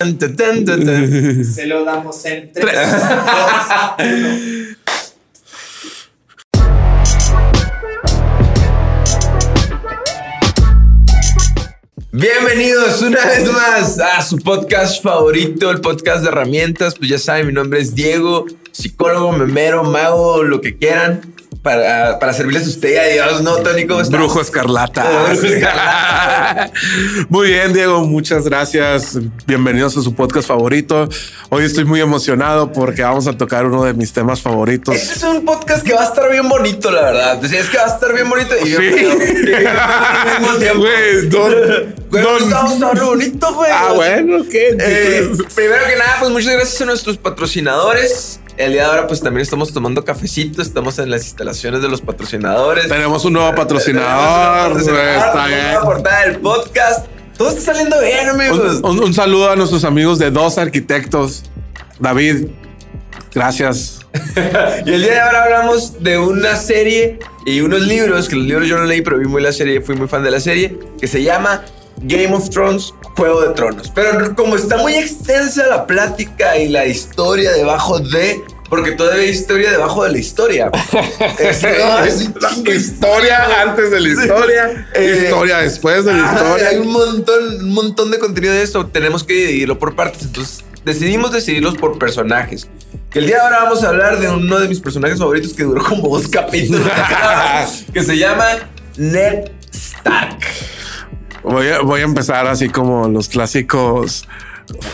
Se lo damos en tres, dos, uno. Bienvenidos una vez más a su podcast favorito, el podcast de herramientas. Pues ya saben, mi nombre es Diego, psicólogo, memero, mago, lo que quieran. Para, para servirles a usted y a Dios, ¿no, Tony? ¿Cómo estás? Brujo Escarlata. Brujo Escarlata. muy bien, Diego. Muchas gracias. Bienvenidos a su podcast favorito. Hoy estoy muy emocionado porque vamos a tocar uno de mis temas favoritos. Este es un podcast que va a estar bien bonito, la verdad. Es que va a estar bien bonito. Y yo Sí. Güey, don, don- bonito, güey. Ah, bueno, ¿qué? Eh, primero que nada, pues muchas gracias a nuestros patrocinadores. El día de ahora, pues también estamos tomando cafecito. Estamos en las instalaciones de los patrocinadores. Tenemos un nuevo Tenemos patrocinador. un Está bien. portada del podcast. Todo está saliendo bien, amigos. Un, un- un saludo a nuestros amigos de Dos Arquitectos. David, gracias. Y el día de ahora hablamos de una serie y unos libros, que los libros yo no leí, pero vi muy la serie, fui muy fan de la serie, que se llama Game of Thrones, Juego de Tronos. Pero como está muy extensa la plática y la historia debajo de... Porque todavía hay historia debajo de la historia. Es- no, es historia antes de la historia. Eh, historia después de la Ah, historia. Hay un montón, un montón de contenido de esto. Tenemos que dividirlo por partes. Entonces decidimos decidirlos por personajes. Que el día de ahora vamos a hablar de uno de mis personajes favoritos que duró como dos capítulos. que se llama Ned Stark. Voy a, voy a empezar así como los clásicos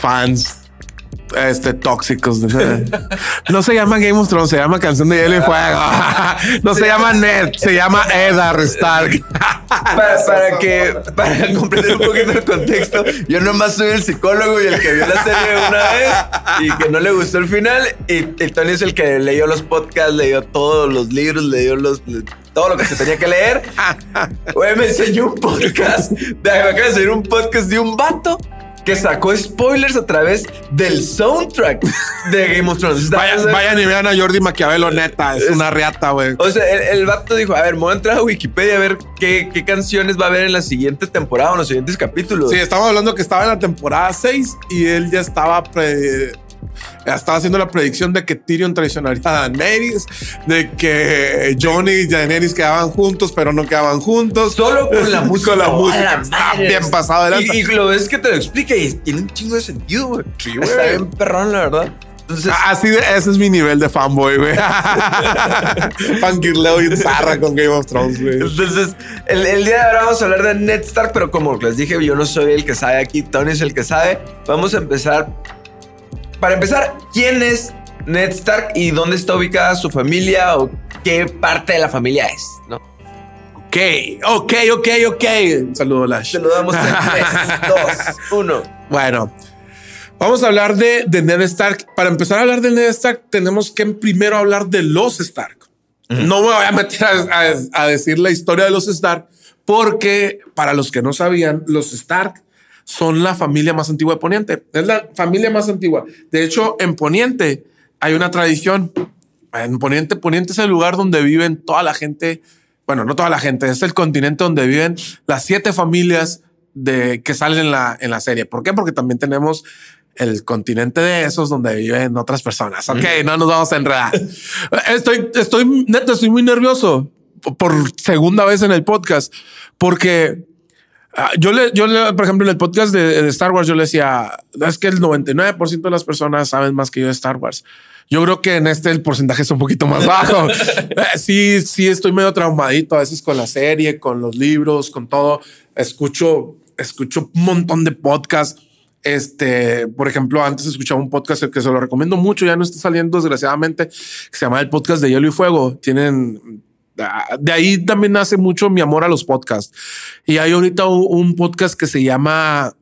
fans este tóxicos. No se llama Game of Thrones, se llama Canción de Hielo y Fuego. No se llama Ned, se llama Eddard Stark. Para, que, para comprender un poquito el contexto, yo nomás soy el psicólogo y el que vio la serie una vez y que no le gustó el final. Y, y Tony es el que leyó los podcasts, leyó todos los libros, leyó los, todo lo que se tenía que leer. Güey, me enseñó un podcast. de- Me acaba un podcast de un vato que sacó spoilers a través del soundtrack de Game of Thrones. Está- Vayan, y vean a Jordi Maquiavelo, neta, es una riata, güey. O sea, el, el vato dijo, a ver, me voy a entrar a Wikipedia a ver qué, qué canciones va a haber en la siguiente temporada o en los siguientes capítulos. Sí, estamos hablando que estaba en la temporada 6 y él ya estaba pre- estaba haciendo la predicción de que Tyrion traicionaría a Daenerys, de que Johnny y Daenerys quedaban juntos, pero no quedaban juntos. Solo con la música. Con la ¡A música. la Está bien pasado de lanza. Y, y lo ves que te lo explica y tiene un chingo de sentido, güey. Sí, güey. Está bien perrón, la verdad. Entonces, Así de, ese es mi nivel de fanboy, güey. Fangirleo y zarra con Game of Thrones, güey. entonces el, el día de ahora vamos a hablar de Ned Stark, pero como les dije, yo no soy el que sabe aquí, Tony es el que sabe. Vamos a empezar. Para empezar, ¿quién es Ned Stark y dónde está ubicada su familia o qué parte de la familia es? ¿no? Ok, ok, ok, ok. Un saludo, Lash. Saludamos en 3, 2, 1. Bueno, vamos a hablar de, de Ned Stark. Para empezar a hablar de Ned Stark, tenemos que primero hablar de los Stark. No me voy a meter a, a- a decir la historia de los Stark, porque para los que no sabían, los Stark son la familia más antigua de Poniente. Es la familia más antigua. De hecho, en Poniente hay una tradición. En Poniente, Poniente es el lugar donde viven toda la gente. Bueno, no toda la gente, es el continente donde viven las siete familias de que salen en la, en la serie. ¿Por qué? Porque también tenemos el continente de esos donde viven otras personas. Ok, no nos vamos a enredar. estoy, estoy, neta, estoy muy nervioso por segunda vez en el podcast porque yo le, yo le, por ejemplo, en el podcast de, de Star Wars, yo le decía, es que el 99% de las personas saben más que yo de Star Wars. Yo creo que en este el porcentaje es un poquito más bajo. Eh, sí, sí, estoy medio traumadito a veces con la serie, con los libros, con todo. Escucho, escucho un montón de podcasts. Este, por ejemplo, antes escuchaba un podcast que se lo recomiendo mucho, ya no está saliendo desgraciadamente, que se llama el podcast de Hielo y Fuego. Tienen Ah, de ahí también nace mucho mi amor a los podcasts. Y hay ahorita un, podcast que se llama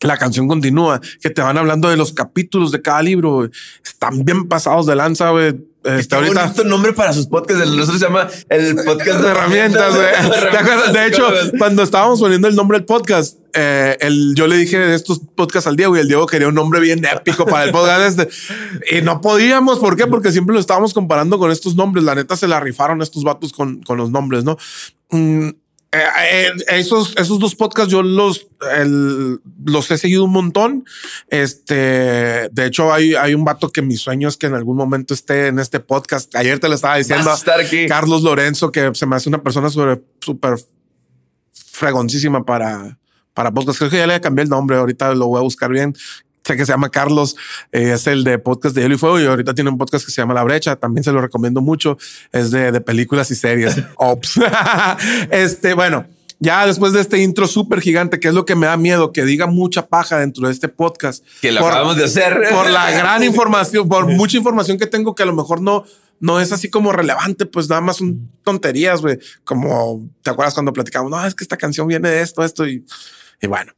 La canción continúa, que te van hablando de los capítulos de cada libro. Están bien pasados de lanza, güey. Este, Está ahorita bonito nombre para sus podcasts. El nuestro se llama el podcast de herramientas, güey. ¿Te acuerdas? De hecho, cuando estábamos poniendo el nombre del podcast, eh, el, yo le dije de estos podcasts al Diego y el Diego quería un nombre bien épico para el podcast este. Y no podíamos. ¿Por qué? Porque siempre lo estábamos comparando con estos nombres. La neta se la rifaron estos vatos con, con los nombres, ¿no? Mm, eh, eh, esos, esos dos podcasts yo los, el- los he seguido un montón. Este, de hecho, hay, hay un vato que mi sueño es que en algún momento esté en este podcast. Ayer te lo estaba diciendo. A estar aquí. Carlos Lorenzo, que se me hace una persona súper fregoncísima para, para podcast. Creo que ya le cambié el nombre. Ahorita lo voy a buscar bien. Sé que se llama Carlos, eh, es el de podcast de Hielo y Fuego y ahorita tiene un podcast que se llama La Brecha. También se lo recomiendo mucho. Es de, de películas y series. Ops. este, bueno, ya después de este intro súper gigante, que es lo que me da miedo, que diga mucha paja dentro de este podcast. Que lo acabamos de hacer. Por la gran información, por mucha información que tengo que a lo mejor no, no es así como relevante, pues nada más son tonterías, güey. Como te acuerdas cuando platicamos, no, es que esta canción viene de esto, esto y, y bueno.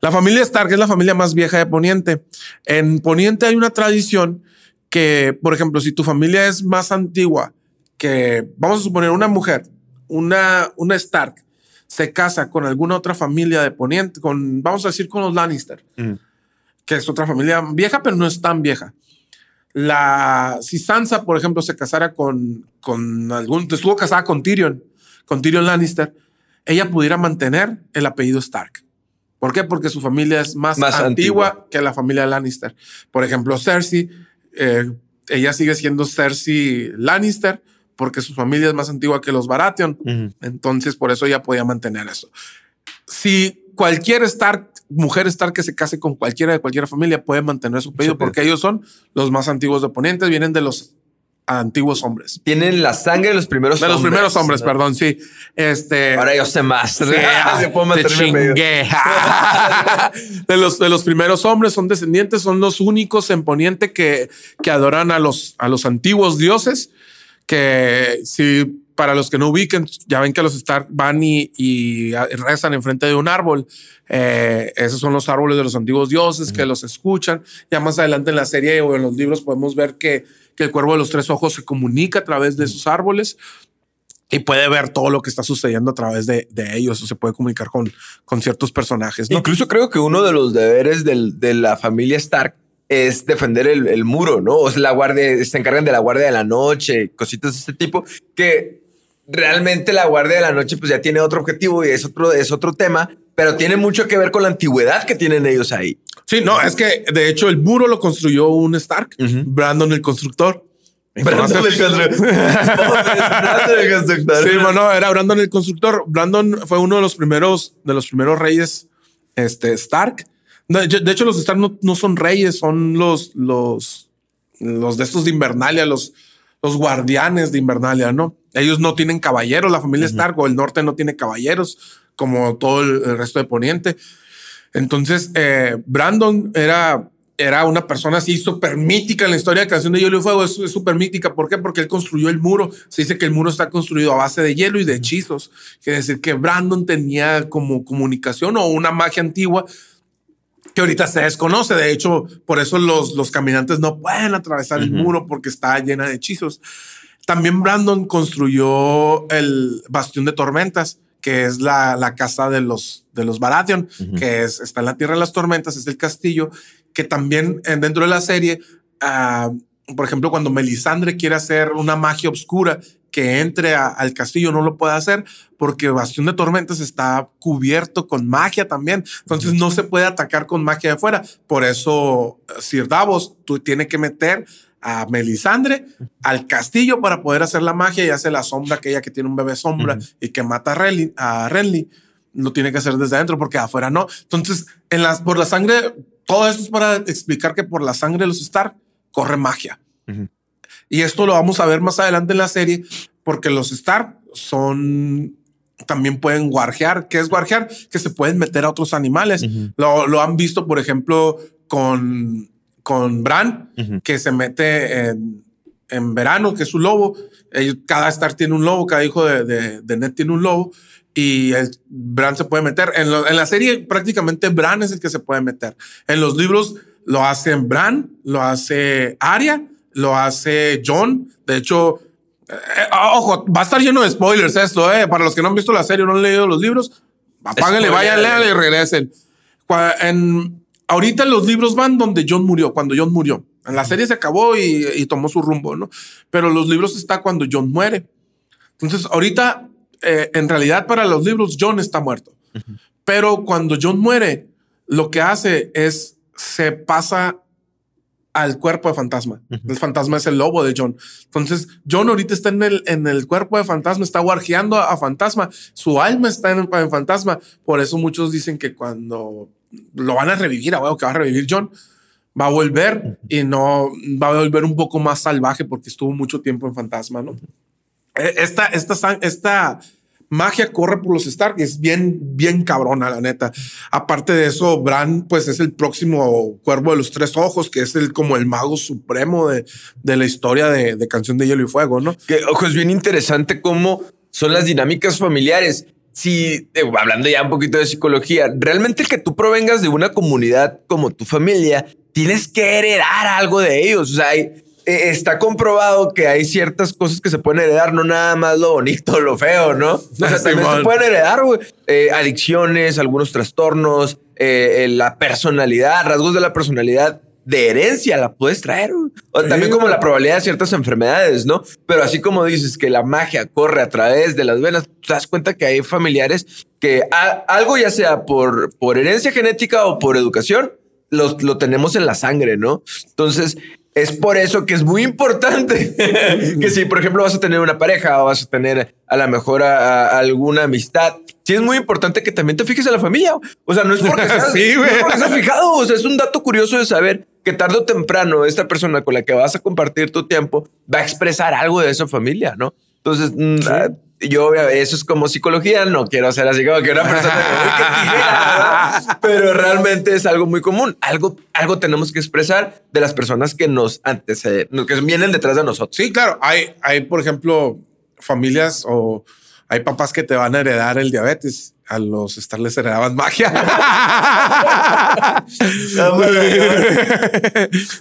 La familia Stark es la familia más vieja de Poniente. En Poniente hay una tradición que, por ejemplo, si tu familia es más antigua que, vamos a suponer, una mujer, una, una Stark, se casa con alguna otra familia de Poniente, con, vamos a decir, con los Lannister, que es otra familia vieja, pero no es tan vieja. La, si Sansa, por ejemplo, se casara con, con algún, estuvo casada con Tyrion, con Tyrion Lannister, ella pudiera mantener el apellido Stark. ¿Por qué? Porque su familia es más, Más antigua, antigua. que la familia Lannister. Por ejemplo, Cersei, eh, ella sigue siendo Cersei Lannister porque su familia es más antigua que los Baratheon. Entonces, por eso ella podía mantener eso. Si cualquier Stark, mujer Stark que se case con cualquiera de cualquier familia puede mantener su apellido. porque ellos son los más antiguos de Ponientes, vienen de los antiguos hombres. Tienen la sangre de los primeros De los hombres. primeros hombres, perdón, sí. Este. Ahora yo sé más. Sí, Se puedo te chingué. de, los, de los primeros hombres son descendientes, son los únicos en Poniente que, que adoran a los, a los antiguos dioses. Que si para los que no ubiquen, ya ven que los Stark van y, y rezan enfrente de un árbol. Eh, esos son los árboles de los antiguos dioses que los escuchan. Ya más adelante en la serie o en los libros podemos ver que, que el cuervo de los tres ojos se comunica a través de esos árboles y puede ver todo lo que está sucediendo a través de, de ellos o se puede comunicar con, con ciertos personajes. ¿no? Incluso creo que uno de los deberes del- de la familia Stark es defender el, el muro, ¿no? O sea, la guardia, se encargan de la guardia de la noche, cositas de este tipo, que realmente la guardia de la noche pues ya tiene otro objetivo y es otro, es otro tema, pero tiene mucho que ver con la antigüedad que tienen ellos ahí. Sí, no, es que de hecho el muro lo construyó un Stark, Brandon el constructor. Brandon el constructor. Brandon el constructor. Sí, bueno, era Brandon el constructor. Brandon fue uno de los primeros, de los primeros reyes este, Stark. De, de hecho, los Stark no, no son reyes, son los, los, los de estos de Invernalia, los, los guardianes de Invernalia, ¿no? Ellos no tienen caballeros, la familia Stark o el norte no tiene caballeros, como todo el, resto de Poniente. Entonces, eh, Brandon era, era una persona así súper mítica en la historia de Canción de Hielo y Fuego. Es es súper mítica. ¿Por qué? Porque él construyó el muro. Se dice que el muro está construido a base de hielo y de hechizos. Quiere decir que Brandon tenía como comunicación o una magia antigua que ahorita se desconoce. De hecho, por eso los, los caminantes no pueden atravesar el muro porque está llena de hechizos. También Brandon construyó el Bastión de Tormentas, que es la, la casa de los, de los Baratheon, que es, está en la Tierra de las Tormentas, es el castillo, que también eh, dentro de la serie, ah, por ejemplo, cuando Melisandre quiere hacer una magia oscura que entre a- al castillo, no lo puede hacer porque Bastión de Tormentas está cubierto con magia también. Entonces no se puede atacar con magia de afuera. Por eso eh, Sir Davos tú tiene que meter a Melisandre al castillo para poder hacer la magia y hace la sombra aquella que tiene un bebé sombra y que mata a Renly, a Renly. Lo tiene que hacer desde adentro porque afuera no. Entonces, en las, por la sangre, todo esto es para explicar que por la sangre de los Stark corre magia. Y esto lo vamos a ver más adelante en la serie porque los Stark son también pueden guarjear. ¿Qué es guarjear? Que se pueden meter a otros animales. lo, lo han visto, por ejemplo, con, con Bran, que se mete en, en verano, que es un lobo. Ellos- cada Stark tiene un lobo, cada hijo de, de, de Ned tiene un lobo. Y el Bran se puede meter. En, lo- en la serie, prácticamente Bran es el que se puede meter. En los libros lo hacen Bran, lo hace Arya, lo hace John. De hecho, eh, ojo, va a estar lleno de spoilers esto, eh. Para los que no han visto la serie o no han leído los libros, apáguenle, vayan, léanle y regresen. En, ahorita los libros van donde John murió, cuando John murió. En la serie se acabó y, y tomó su rumbo, ¿no? Pero los libros está cuando John muere. Entonces, ahorita eh, en realidad para los libros John está muerto. Pero cuando John muere, lo que hace es se pasa al cuerpo de fantasma. El fantasma es el lobo de John. Entonces, John ahorita está en el, en el cuerpo de fantasma, está guarjeando a, fantasma. Su alma está en el fantasma. Por eso muchos dicen que cuando lo van a revivir, a que va a revivir John, va a volver y no va a volver un poco más salvaje porque estuvo mucho tiempo en fantasma, ¿no? E, esta, esta, esta magia corre por los Stark y es bien, bien cabrona, la neta. Aparte de eso, Bran, pues es el próximo cuervo de los tres ojos, que es el como el mago supremo de, de la historia de, de, Canción de Hielo y Fuego, ¿no? Que, ojo, es bien interesante cómo son las dinámicas familiares. Si, eh, hablando ya un poquito de psicología, realmente que tú provengas de una comunidad como tu familia, tienes que heredar algo de ellos. O sea, hay, está comprobado que hay ciertas cosas que se pueden heredar, no nada más lo bonito, lo feo, ¿no? O sea, también se pueden heredar, güey. Eh, adicciones, algunos trastornos, eh, la personalidad, rasgos de la personalidad de herencia la puedes traer. O también como la probabilidad de ciertas enfermedades, ¿no? Pero así como dices que la magia corre a través de las venas, te das cuenta que hay familiares que algo ya sea por, por herencia genética o por educación, lo, lo tenemos en la sangre, ¿no? Entonces, es por eso que es muy importante que si, por ejemplo, vas a tener una pareja o vas a tener a lo mejor alguna amistad, sí es muy importante que también te fijes en la familia. O sea, no es porque seas, sí, fijado. O sea, es un dato curioso de saber que tarde o temprano esta persona con la que vas a compartir tu tiempo va a expresar algo de esa familia, ¿no? Entonces, mm, ah, yo eso es como psicología, no quiero ser así como que una persona pero realmente es algo muy común. Algo, algo tenemos que expresar de las personas que nos anteceden, que vienen detrás de nosotros. Sí, claro. Hay, hay, por ejemplo, familias o hay papás que te van a heredar el diabetes. A los Star les heredaban magia.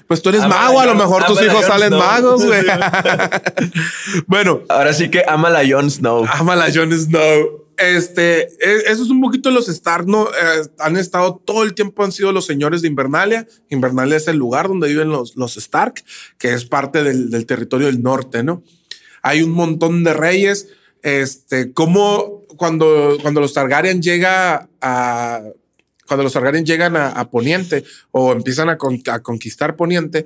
pues tú eres mago, a lo mejor tus hijos salen magos, güey. bueno. Ahora sí que ama la Jon Snow. Ama la Jon Snow. Este, e, eso es un poquito los Stark, ¿no? Eh, han estado todo el tiempo, han sido los señores de Invernalia. Invernalia es el lugar donde viven los, los Stark, que es parte del, del territorio del norte, ¿no? Hay un montón de reyes este, cómo cuando, cuando los Targaryen llega a cuando los Targaryen llegan a, Poniente o empiezan a, conquistar Poniente,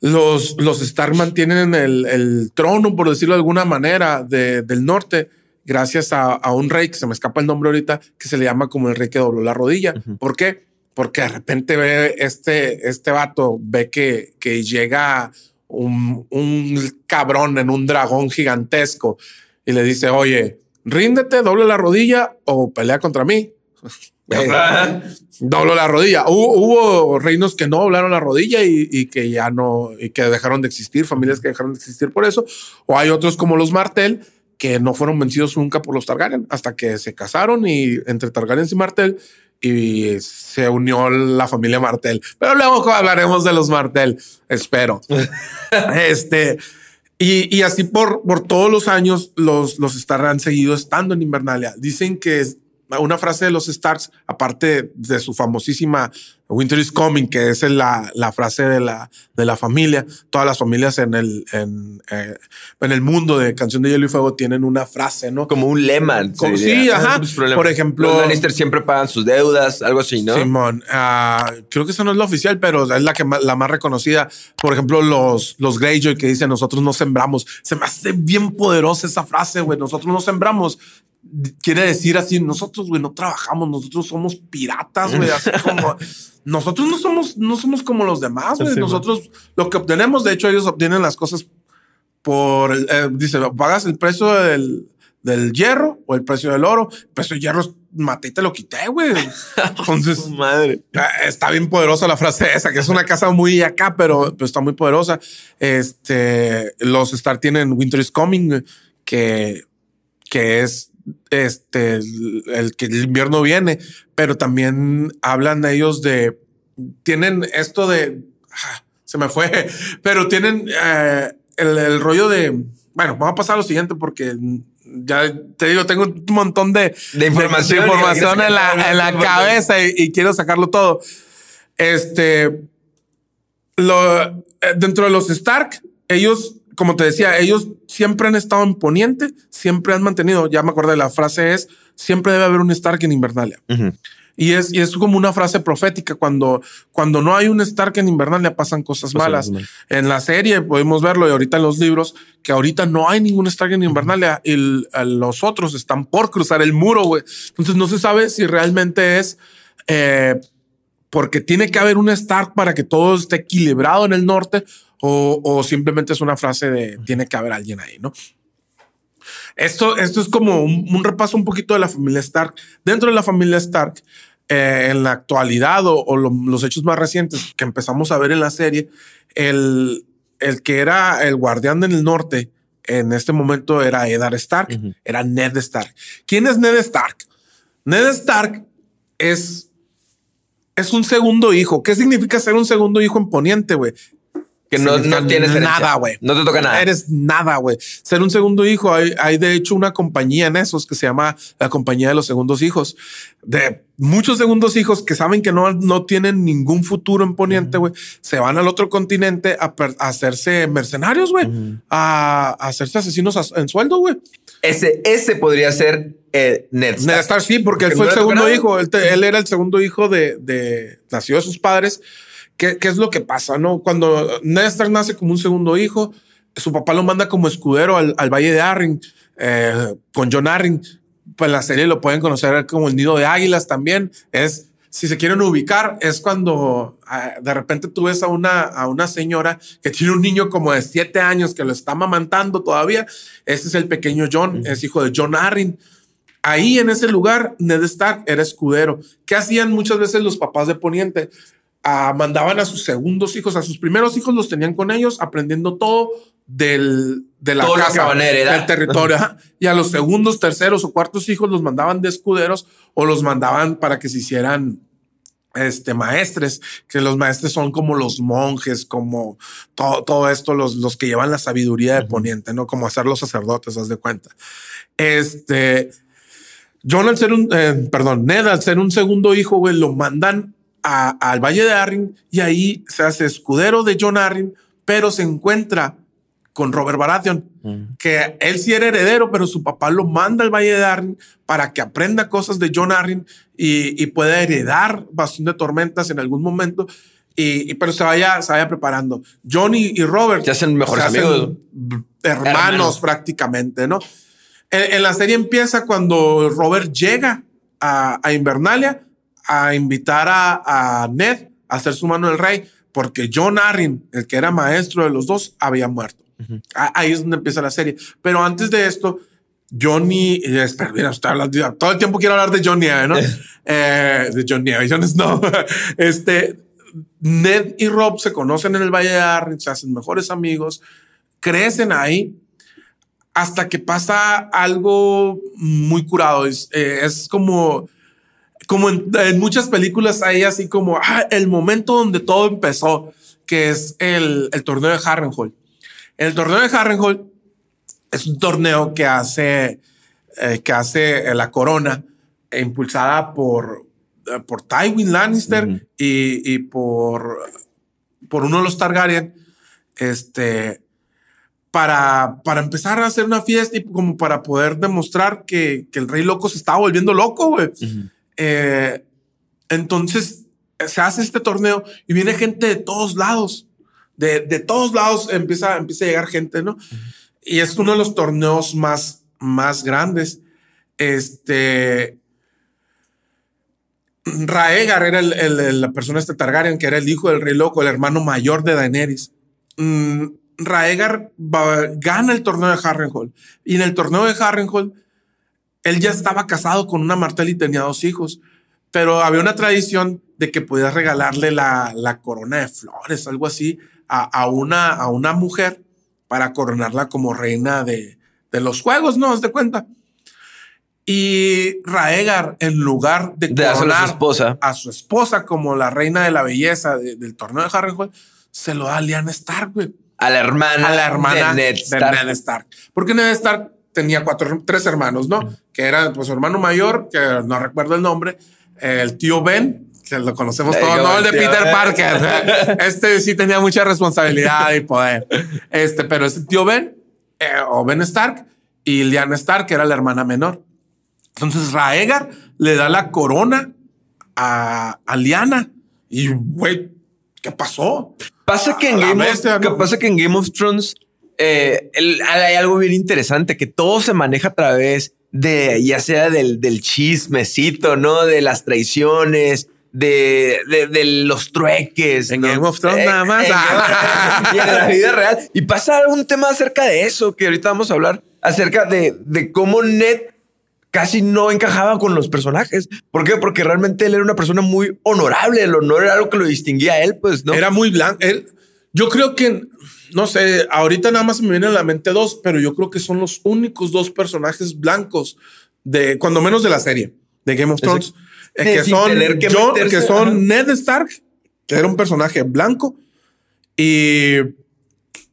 los, los Stark mantienen el, el, trono, por decirlo de alguna manera, del norte, gracias a, un rey que se me escapa el nombre ahorita, que se le llama como el rey que dobló la rodilla. ¿Por qué? Porque de repente ve este, este vato, ve que, que llega un, un cabrón en un dragón gigantesco y le dice, oye, ríndete, doble la rodilla o pelea contra mí. Doblo la rodilla. Hubo, reinos que no doblaron la rodilla y, que ya no, y que dejaron de existir, familias que dejaron de existir por eso. O hay otros como los Martel que no fueron vencidos nunca por los Targaryen hasta que se casaron y entre Targaryen y Martel y se unió la familia Martel. Pero luego hablaremos de los Martel, espero. este, y, así por, por todos los años los, los han seguido estando en Invernalia. Dicen que una frase de los Starks, aparte de su famosísima Winter is Coming, que es la, la frase de la, de la familia, todas las familias en el, en, eh, en, el mundo de Canción de Hielo y Fuego tienen una frase, ¿no? Como un lema. sí, ajá. Por ejemplo... Los Lannister siempre pagan sus deudas, algo así, ¿no? Simón, uh, creo que esa no es la oficial, pero es la, que la más reconocida. Por ejemplo, los, los Greyjoy que dicen nosotros no sembramos. Se me hace bien poderosa esa frase, güey. Nosotros no sembramos quiere decir así, nosotros, güey, no trabajamos, nosotros somos piratas, güey, así como nosotros no somos, no somos como los demás, güey. Nosotros lo que obtenemos, de hecho, ellos obtienen las cosas por, eh, dice, pagas el precio del, del hierro o el precio del oro. El precio del hierro maté y te lo quité, güey. Entonces, madre. Eh, está bien poderosa la frase esa, que es una casa muy acá, pero, pero está muy poderosa. Este, los Star tienen Winter is Coming, que, que es este, el, que el invierno viene, pero también hablan de ellos de, tienen esto de, ah, se me fue, pero tienen eh, el, rollo de, bueno, vamos a pasar a lo siguiente porque ya te digo, tengo un montón de, información, información en la, en la cabeza y, quiero sacarlo todo. Este, lo, eh, dentro de los Stark, ellos como te decía, ellos siempre han estado en Poniente, siempre han mantenido, ya me acuerdo de la frase es, siempre debe haber un Stark en Invernalia. Y es, y es como una frase profética. Cuando, cuando no hay un Stark en Invernalia pasan cosas malas. En la serie podemos verlo y ahorita en los libros que ahorita no hay ningún Stark en Invernalia y los otros están por cruzar el muro. güey. Entonces no se sabe si realmente es eh, porque tiene que haber un Stark para que todo esté equilibrado en el norte o, o simplemente es una frase de tiene que haber alguien ahí, ¿no? Esto, esto es como un, repaso un poquito de la familia Stark. Dentro de la familia Stark, eh, en la actualidad o, los hechos más recientes que empezamos a ver en la serie, el, el que era el guardián del norte en este momento era Eddard Stark, era Ned Stark. ¿Quién es Ned Stark? Ned Stark es, es un segundo hijo. ¿Qué significa ser un segundo hijo en Poniente, güey? Que no, no tienes nada, güey. No te toca nada. Eres nada, güey. Ser un segundo hijo. Hay, hay de hecho una compañía en esos que se llama la compañía de los segundos hijos. De muchos segundos hijos que saben que no, no tienen ningún futuro en Poniente, güey. Se van al otro continente a, hacerse mercenarios, güey. a, hacerse asesinos en sueldo, güey. Ese, ese podría ser eh, Ned Ned Stark, sí, porque, él fue el segundo hijo. Él, él, era el segundo hijo de, de nació de sus padres ¿Qué, es lo que pasa? No, cuando Néstor nace como un segundo hijo, su papá lo manda como escudero al, Valle de Arryn eh, con John Arryn. Pues la serie lo pueden conocer como el nido de águilas también. Es si se quieren ubicar, es cuando ah, de repente tú ves a una, a una señora que tiene un niño como de siete años que lo está mamantando todavía. Ese es el pequeño John, es hijo de John Arryn. Ahí en ese lugar, Ned Stark era escudero. ¿Qué hacían muchas veces los papás de Poniente? Mandaban a sus segundos hijos, a sus primeros hijos los tenían con ellos, aprendiendo todo del, de la casa, del territorio. y a los segundos, terceros o cuartos hijos los mandaban de escuderos o los mandaban para que se hicieran este, maestres, que los maestres son como los monjes, como todo, todo esto, los, los que llevan la sabiduría de Poniente, ¿no? Como hacer los sacerdotes, haz de cuenta. Este, John al ser un, eh, perdón, Ned al ser un segundo hijo, güey, lo mandan al Valle de Arryn y ahí se hace escudero de John Arryn, pero se encuentra con Robert Baratheon, mm. que él sí era heredero, pero su papá lo manda al Valle de Arryn para que aprenda cosas de John Arryn y, pueda heredar Bastón de Tormentas en algún momento. Y, pero se vaya, se vaya preparando. John y, Robert se hacen mejores amigos, hermanos, prácticamente, ¿no? En, la serie empieza cuando Robert llega a, a Invernalia a invitar a, Ned a hacer su mano del rey, porque John Arryn, el que era maestro de los dos, había muerto. Ahí es donde empieza la serie. Pero antes de esto, Johnny, espera, todo el tiempo quiero hablar de Johnny, ¿no? eh, de Johnny, Jon no. este, Ned y Rob se conocen en el Valle de Arryn, se hacen mejores amigos, crecen ahí hasta que pasa algo muy curado. Es, eh, es como como en, muchas películas hay así como ah, el momento donde todo empezó, que es el, el torneo de Harrenhal. El torneo de Harrenhal es un torneo que hace, eh, que hace la corona, impulsada por, eh, por Tywin Lannister y, y, por, por uno de los Targaryen, este, para, para empezar a hacer una fiesta y como para poder demostrar que, que el rey loco se estaba volviendo loco, güey. Eh, entonces se hace este torneo y viene gente de todos lados. De, de todos lados empieza, empieza a llegar gente, ¿no? Y es uno de los torneos más, más grandes. Este. Raegar era el, la persona este Targaryen que era el hijo del rey loco, el hermano mayor de Daenerys. Mm, Raegar gana el torneo de Harrenhal y en el torneo de Harrenhal él ya estaba casado con una Martel y tenía dos hijos, pero había una tradición de que podías regalarle la, la corona de flores, algo así, a, a, una, a una mujer para coronarla como reina de, de los juegos, ¿no? ¿Te de cuenta? Y Raegar, en lugar de, coronar a su esposa, a su esposa como la reina de la belleza del torneo de Harrenhal, se lo da a Lyanna Stark, güey. A la hermana, a la hermana de Ned Stark. De Ned Stark. Porque Ned Stark tenía cuatro, tres hermanos, ¿no? Que era pues su hermano mayor, que no recuerdo el nombre, el tío Ben, que lo conocemos Le todos, digo, no el de. Peter Parker. Este sí tenía mucha responsabilidad y poder. Este, pero ese tío Ben, eh, o Ben Stark, y Lyanna Stark, que era la hermana menor. Entonces Raegar le da la corona a, a Lyanna. Y, güey, ¿qué pasó? Pasa que en Game, bestia, of, ¿no? que pasa que en Game of Thrones eh, el- hay algo bien interesante que todo se maneja a través de ya sea del, del chismecito, no de las traiciones. De, de, de los trueques. En ¿no? Game of Thrones Eh, nada más. en y en la vida real. Y pasa un tema acerca de eso que ahorita vamos a hablar acerca de, de cómo Ned casi no encajaba con los personajes. ¿Por qué? Porque realmente él era una persona muy honorable. El honor era algo que lo distinguía a él, pues, ¿no? Era muy blanco. Él, yo creo que, no sé, ahorita nada más me vienen a la mente dos, pero yo creo que son los únicos dos personajes blancos de, cuando menos de la serie de Game of Thrones, eh, que, son tener que Jon- meterse, que son ajá. Ned Stark, que era un personaje blanco, y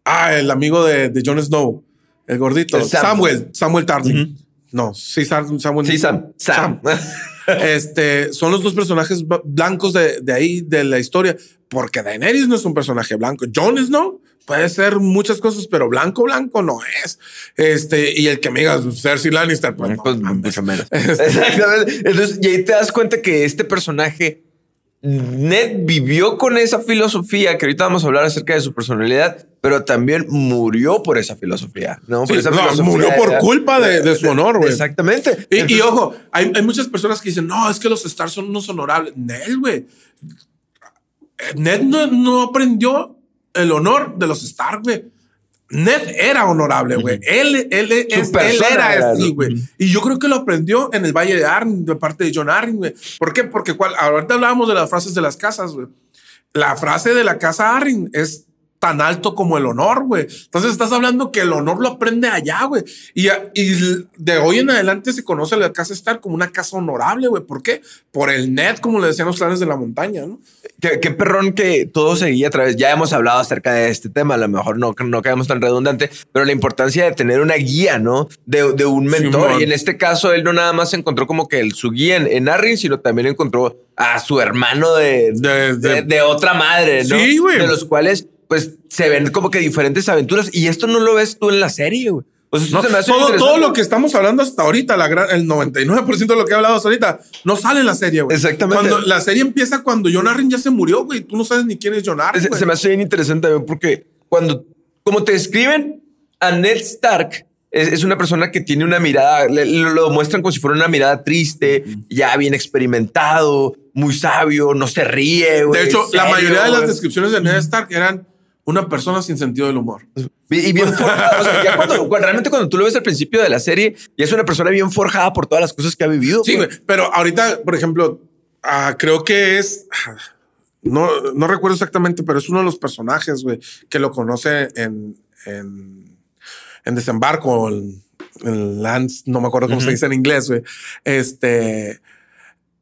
ah, el amigo de, de Jon Snow, el gordito, El Sam. Samuel, Samuel Tarly. No, sí, Sam- Samuel. Sí, Sam. Sam. Este son los dos personajes blancos de, de ahí de la historia, porque Daenerys no es un personaje blanco. Jon Snow puede ser muchas cosas, pero blanco, blanco no es. Este, y el que me diga Cersei Lannister, pues, no, Pues mucho menos. Exactamente. Entonces, y ahí te das cuenta que este personaje, Ned vivió con esa filosofía, que ahorita vamos a hablar acerca de su personalidad, pero también murió por esa filosofía, ¿no? Por Sí, esa no, filosofía murió por era- culpa de, de su honor, güey. Exactamente. Y, ojo, hay, hay muchas personas que dicen, no, es que los Stars son unos honorables. Ned, güey. Eh, Ned no, no aprendió el honor de los Stark, güey. Ned era honorable, güey. Él, él, es- él era era, así, güey. Y yo creo que lo aprendió en el Valle de Arryn, de parte de John Arryn, güey. ¿Por qué? Porque cual, ahorita hablábamos de las frases de las casas, güey. La frase de la casa Arryn es tan alto como el honor, güey. Entonces estás hablando que el honor lo aprende allá, güey. Y, de hoy en adelante se conoce la casa Stark como una casa honorable, güey. ¿Por qué? Por el net, como le decían los clanes de la montaña, ¿no? Qué, qué perrón que todo seguía a través. Ya hemos hablado acerca de este tema, a lo mejor no, no quedamos tan redundante, pero la importancia de tener una guía, ¿no? De, de un mentor. Y en este caso, él no nada más encontró como que el, su guía en, en sino también encontró a su hermano de, De- de, de- de otra madre, ¿no? Sí, güey. De los cuales, pues, se ven como que diferentes aventuras. Y esto no lo ves tú en la serie, güey. O sea, esto No, se me hace todo, todo lo que estamos hablando hasta ahorita, la gran, el 99% de lo que he hablado hasta ahorita, no sale en la serie, güey. Exactamente. Cuando la serie empieza cuando John Arryn ya se murió, güey. Tú no sabes ni quién es John Arryn. Se, me hace bien interesante también porque cuando, como te describen a Ned Stark, es, es una persona que tiene una mirada, le- lo, muestran como si fuera una mirada triste, ya bien experimentado, muy sabio, no se ríe. güey, De hecho, la mayoría de las descripciones de Ned Stark eran una persona sin sentido del humor. Y, bien o sea, ya cuando, cuando- realmente cuando tú lo ves al principio de la serie, ya es una persona bien forjada por todas las cosas que ha vivido. Sí, güey. Pero ahorita, por ejemplo, ah, creo que es. No, no recuerdo exactamente, pero es uno de los personajes, güey, que lo conoce en, en, en Desembarco, en, en Lance, no me acuerdo cómo se dice en inglés, güey. Este.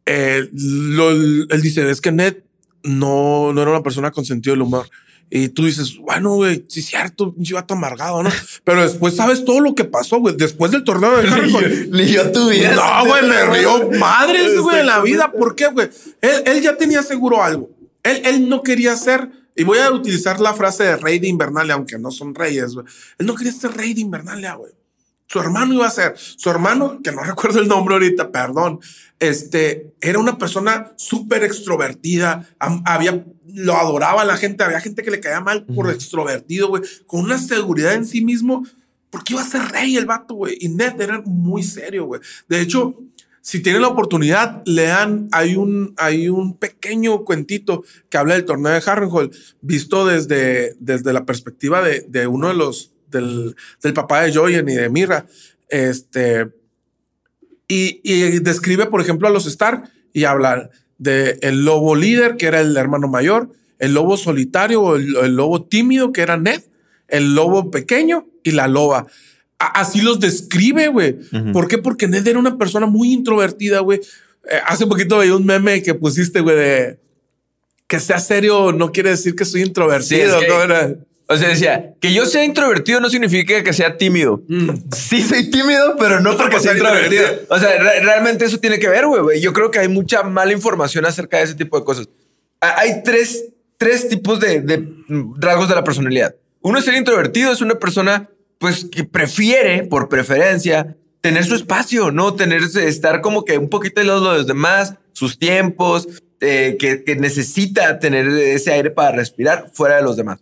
eh, lo- él dice: es que Ned no, no era una persona con sentido del humor. Y tú dices, bueno, güey, sí es cierto, un chivato amargado, ¿no? Pero después sabes todo lo que pasó, güey. Después del torneo de Harry, Ni yo tu vida. no, güey, me rió madres, güey, en la vida. ¿Por qué, güey? Él, él ya tenía seguro algo. Él, él no quería ser, y voy a utilizar la frase de rey de Invernalia, aunque no son reyes, güey. Él no quería ser rey de Invernalia, güey. Su hermano iba a ser, su hermano, que no recuerdo el nombre ahorita, perdón, este, era una persona súper extrovertida, había, lo adoraba la gente, había gente que le caía mal por extrovertido, güey, con una seguridad en sí mismo, porque iba a ser rey el vato, güey, y Ned era muy serio, güey. De hecho, si tienen la oportunidad, lean, hay un, hay un pequeño cuentito que habla del torneo de Harrenhal, visto desde, desde la perspectiva de, de uno de los, del, del papá de Joyen y de Mira. Este, y, y describe, por ejemplo, a los Stark y habla de el lobo líder, que era el hermano mayor, el lobo solitario o el, el lobo tímido, que era Ned, el lobo pequeño y la loba. Así los describe, güey. ¿Por qué? Porque Ned era una persona muy introvertida, güey. Eh, hace poquito veía un meme que pusiste, güey, de que sea serio no quiere decir que soy Sí, introvertido. es que- ¿no? O sea, decía, que yo sea introvertido no significa que sea tímido. Sí soy tímido, pero no porque sea introvertido. O sea, re- realmente eso tiene que ver, güey. Yo creo que hay mucha mala información acerca de ese tipo de cosas. Ha- Hay tres, tres tipos de, de rasgos de la personalidad. Uno es el introvertido, es una persona pues que prefiere, por preferencia, tener su espacio, ¿no? Tener, estar como que un poquito de lado de los demás, sus tiempos, eh, que, que necesita tener ese aire para respirar fuera de los demás.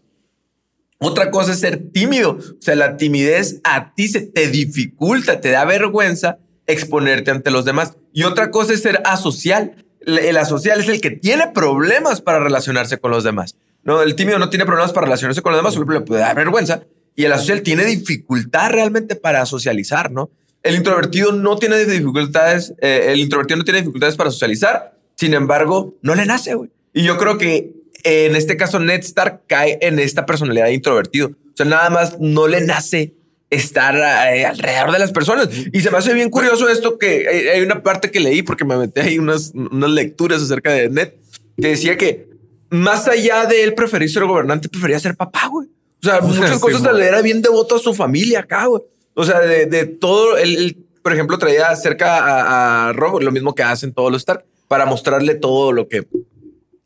Otra cosa es ser tímido. O sea, la timidez a ti se te dificulta, te da vergüenza exponerte ante los demás. Y otra cosa es ser asocial. El asocial es el que tiene problemas para relacionarse con los demás. No, el tímido no tiene problemas para relacionarse con los demás, solo le puede dar vergüenza. Y el asocial tiene dificultad realmente para socializar, ¿no? El introvertido no tiene dificultades, eh, el introvertido no tiene dificultades para socializar. Sin embargo, no le nace, güey. Y yo creo que en este caso Ned Stark cae en esta personalidad de introvertido. O sea, nada más no le nace estar eh, alrededor de las personas. Y se me hace bien curioso esto que hay, hay una parte que leí porque me metí ahí unas, unas lecturas acerca de Ned que decía que más allá de él preferir ser gobernante, prefería ser papá, güey. O sea, muchas Sí, cosas mo. le era bien devoto a su familia acá, güey. O sea, de, de todo, él, él, por ejemplo, traía cerca a, a Robert, lo mismo que hacen todos los Stark, para mostrarle todo lo que,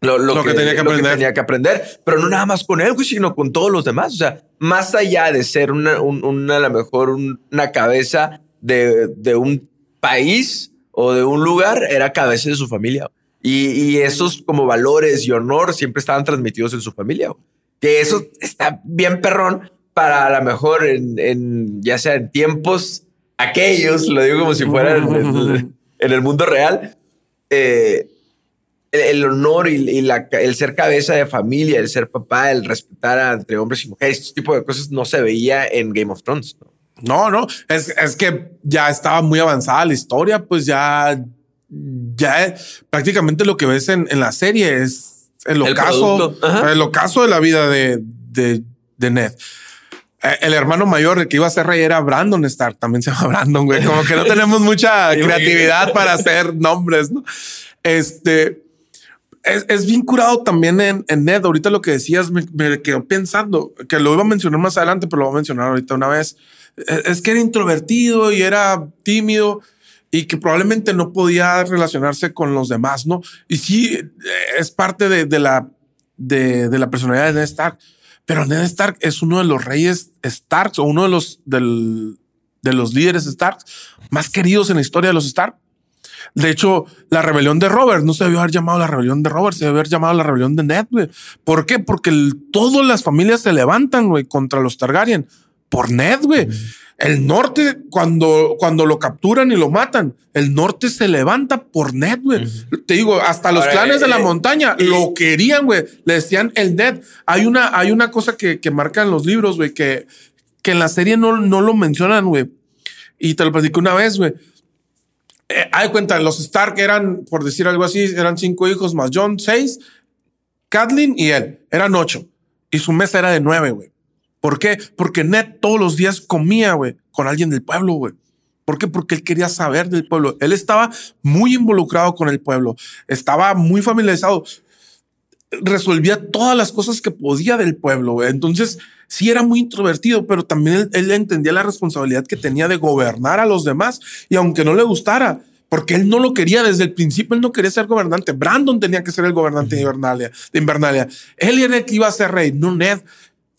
lo, Lo que tenía que lo aprender. tenía que aprender, pero no nada más con él, güey, sino con todos los demás. O sea, más allá de ser una, un- una a lo mejor un- una cabeza de, de un país o de un lugar, era cabeza de su familia. Y, y esos como valores y honor siempre estaban transmitidos en su familia. Que eso está bien perrón para a lo mejor en, en- ya sea en tiempos aquellos, lo digo como si fuera en, en- en el mundo real, eh, el, el honor y, y la, el ser cabeza de familia, el ser papá, el respetar a- entre hombres y mujeres, este tipo de cosas no se veía en Game of Thrones. ¿no? No, no, es, es que ya estaba muy avanzada la historia, pues ya, ya prácticamente lo que ves en, en la serie es el ocaso, ajá. el ocaso de la vida de, de, de Ned. Eh, El hermano mayor, el que iba a ser rey, era Brandon Stark. También se llama Brandon, güey. Como que no tenemos mucha creatividad para hacer nombres, ¿no? Este es, es bien curado también en, en Ned. Ahorita lo que decías me, me quedó pensando que lo iba a mencionar más adelante, pero lo voy a mencionar ahorita una vez. Es, es que era introvertido y era tímido y que probablemente no podía relacionarse con los demás, ¿no? Y sí, eh, es parte de, de la, de, de la personalidad de Ned Stark. Pero Ned Stark es uno de los reyes Starks o uno de los, del, de los líderes Stark más queridos en la historia de los Stark. De hecho, la rebelión de Robert no se debió haber llamado la rebelión de Robert, se debió haber llamado la rebelión de Ned, güey. ¿Por qué? Porque el- todas las familias se levantan, güey, contra los Targaryen por Ned, güey. El norte, cuando, cuando lo capturan y lo matan, el norte se levanta por Ned, güey. Te digo, hasta los Ahora, clanes de la eh, montaña y- lo querían, güey. Le decían el Ned. Hay una, hay una cosa que, que marcan los libros, güey, que, que en la serie no, no lo mencionan, güey. Y te lo platico una vez, güey. Eh, hay cuenta, los Stark eran, por decir algo así, eran cinco hijos más John, seis, Kathleen y él, eran ocho. Y su mesa era de nueve, güey. ¿Por qué? Porque Ned todos los días comía, con alguien del pueblo, güey. ¿Por qué? Porque él quería saber del pueblo. Él estaba muy involucrado con el pueblo. Estaba muy familiarizado. Resolvía todas las cosas que podía del pueblo. Entonces, sí era muy introvertido, pero también él, él entendía la responsabilidad que tenía de gobernar a los demás. Y aunque no le gustara, porque él no lo quería desde el principio, él no quería ser gobernante. Brandon tenía que ser el gobernante de Invernalia. De Invernalia. Él era el que iba a ser rey, no Ned.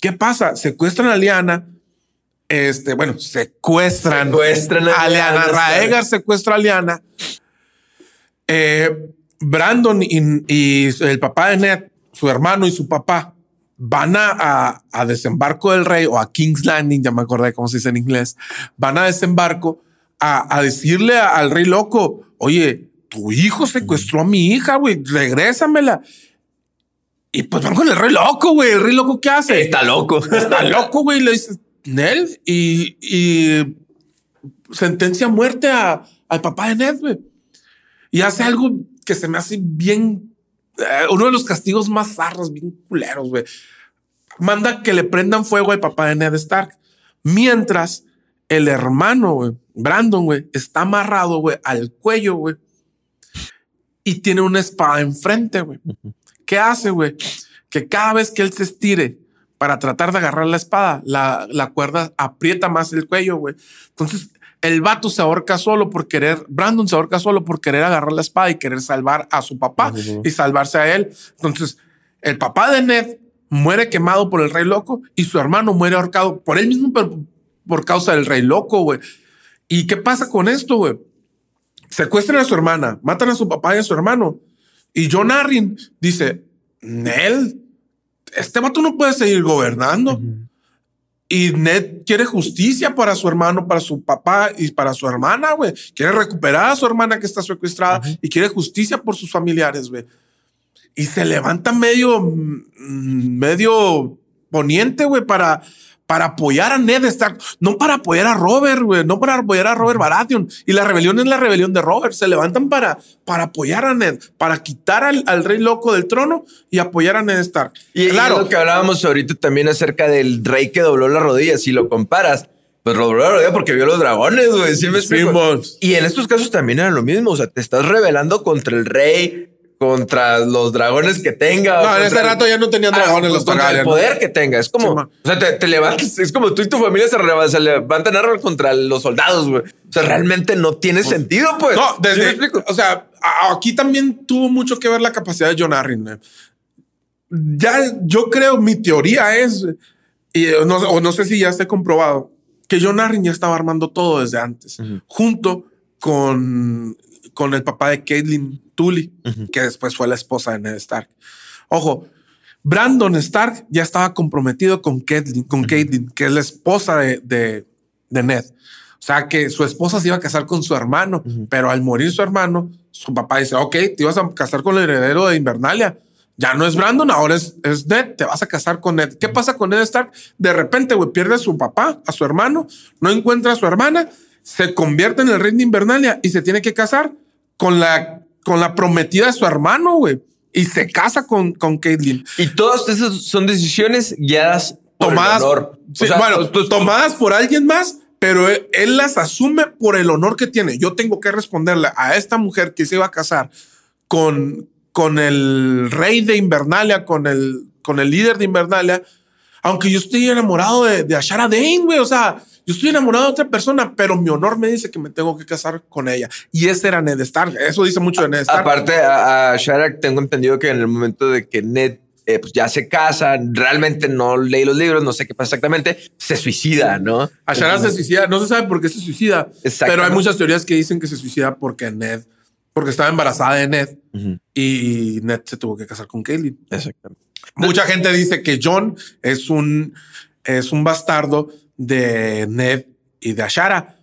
¿Qué pasa? Secuestran a Liana. Este, bueno, secuestran, Secuestran a a Liana. Raegar secuestra a Liana. Eh, Brandon y, y el papá de Ned, su hermano y su papá, van a, a, a desembarco del rey o a King's Landing, ya me acordé cómo se dice en inglés, van a desembarco a, a decirle al rey loco, oye, tu hijo secuestró a mi hija, güey, regrésamela. Y pues van con el rey loco, güey. El rey loco, ¿qué hace? Está loco. Está loco, güey. Le dice Ned y, y sentencia a muerte a- al papá de Ned, güey. Y hace algo que se me hace bien, uno de los castigos más zarros, bien culeros, güey. Manda que le prendan fuego al papá de Ned Stark. Mientras el hermano, güey, Brandon, güey, está amarrado, güey, al cuello, güey. Y tiene una espada enfrente, güey. ¿Qué hace, güey? Que cada vez que él se estire para tratar de agarrar la espada, la, la cuerda aprieta más el cuello, güey. Entonces, el vato se ahorca solo por querer, Brandon se ahorca solo por querer agarrar la espada y querer salvar a su papá y salvarse a él. Entonces, el papá de Ned muere quemado por el rey loco y su hermano muere ahorcado por él mismo, pero por causa del rey loco, güey. ¿Y qué pasa con esto, güey? Secuestran a su hermana, matan a su papá y a su hermano. Y John Arryn dice, Nel, este vato no puede seguir gobernando. Y Ned quiere justicia para su hermano, para su papá y para su hermana, güey. Quiere recuperar a su hermana que está secuestrada y quiere justicia por sus familiares, güey. Y se levanta medio, mm, medio poniente, güey, para, para apoyar a Ned Stark, no para apoyar a Robert, güey, no para apoyar a Robert Baratheon. Y la rebelión es la rebelión de Robert. Se levantan para, para apoyar a Ned, para quitar al, al rey loco del trono y apoyar a Ned Stark. Y claro, lo que hablábamos ahorita también acerca del rey que dobló la rodilla, si lo comparas. Pues dobló la rodilla porque vio los dragones, güey. ¿sí me. Y en estos casos también era lo mismo. O sea, te estás rebelando contra el rey, contra los dragones que tenga. No, en ese rato ya no tenían Ah, dragones pues los contra el poder que tenga. Es como, Sí, o sea, te, te levantas, es como tú y tu familia se, reba- se levantan a armas contra los soldados, güey. O sea, realmente no tiene sentido, pues. No, ¿Sí desde, explico? o sea, aquí también tuvo mucho que ver la capacidad de John Arryn. güey. Ya, yo creo, mi teoría es, y eh, no, o no sé si ya esté comprobado, que John Arryn ya estaba armando todo desde antes, junto con, con el papá de Caitlyn Tully, que después fue la esposa de Ned Stark. Ojo, Brandon Stark ya estaba comprometido con Caitlyn, con Caitlyn, que es la esposa de, de, de Ned. O sea que su esposa se iba a casar con su hermano, pero al morir su hermano, su papá dice, ok, te ibas a casar con el heredero de Invernalia. Ya no es Brandon, ahora es, es Ned, te vas a casar con Ned. ¿Qué pasa con Ned Stark? De repente, güey, pierde a su papá, a su hermano, no encuentra a su hermana, se convierte en el rey de Invernalia y se tiene que casar con la, con la prometida de su hermano, güey. Y se casa con, con Caitlyn. Y todas esas son decisiones guiadas por el Tomadas, honor. sí, O sea, bueno, pues, pues, tomadas por alguien más, pero él, él las asume por el honor que tiene. Yo tengo que responderle a esta mujer que se iba a casar con, con el rey de Invernalia, con el, con el líder de Invernalia, aunque yo estoy enamorado de, de Ashara Dane, güey. O sea, yo estoy enamorado de otra persona, pero mi honor me dice que me tengo que casar con ella. Y ese era Ned Stark. Eso dice mucho de Ned Stark. Aparte, a, a Sharak tengo entendido que en el momento de que Ned eh, pues ya se casa, realmente no leí los libros, no sé qué pasa exactamente, se suicida, ¿no? Ashara se suicida. No se sabe por qué se suicida, pero hay muchas teorías que dicen que se suicida porque Ned, porque estaba embarazada de Ned y Ned se tuvo que casar con Caitlyn. Exactamente. Mucha gente dice que John es un, es un bastardo de Ned y de Ashara.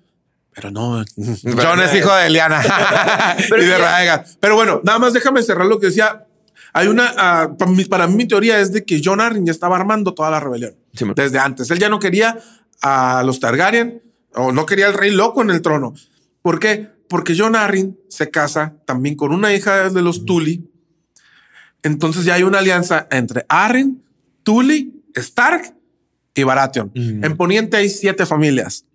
Pero no, John es hijo de Eliana y de Raegar. Pero bueno, nada más déjame cerrar lo que decía. Hay una, ah, para, mí, para mí mi teoría es de que John Arryn ya estaba armando toda la rebelión Sí, desde antes. Él ya no quería a los Targaryen o no quería al rey loco en el trono. ¿Por qué? Porque John Arryn se casa también con una hija de los Tully. Entonces ya hay una alianza entre Arryn, Tully, Stark y Baratheon. En Poniente hay siete familias.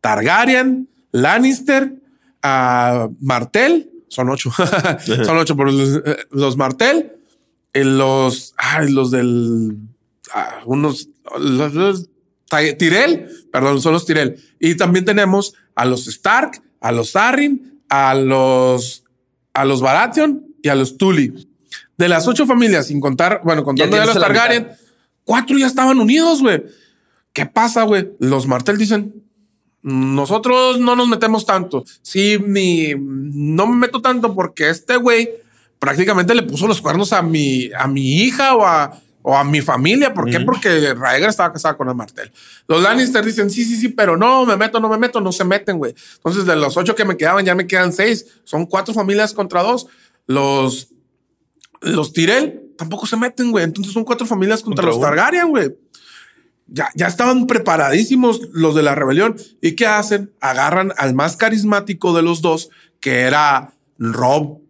Targaryen, Lannister, ah, Martell, son ocho, son ocho por los, eh, los Martell, y los, ay, los del, ah, unos, los, Tyrell, perdón, son los Tyrell. Y también tenemos a los Stark, a los Arryn, a los, a los Baratheon y a los Tully. De las ocho familias, sin contar, bueno, contando ya tienes los Targaryen, mitad. cuatro ya estaban unidos, güey. ¿Qué pasa, güey? Los Martell dicen, nosotros no nos metemos tanto. Sí, ni no me meto tanto porque este güey prácticamente le puso los cuernos a mi, a mi hija o a, o a mi familia. ¿Por qué? Porque Raegar estaba casada con el Martel. Los Lannister dicen sí, sí, sí, pero no me meto, no me meto, no se meten, güey. Entonces, de los ocho que me quedaban, ya me quedan seis. Son cuatro familias contra dos. Los, los Tyrell tampoco se meten, güey. Entonces son cuatro familias contra, Contra los uno. Targaryen, güey ya, ya estaban preparadísimos los de la rebelión. ¿Y qué hacen? Agarran al más carismático de los dos, que era Rob,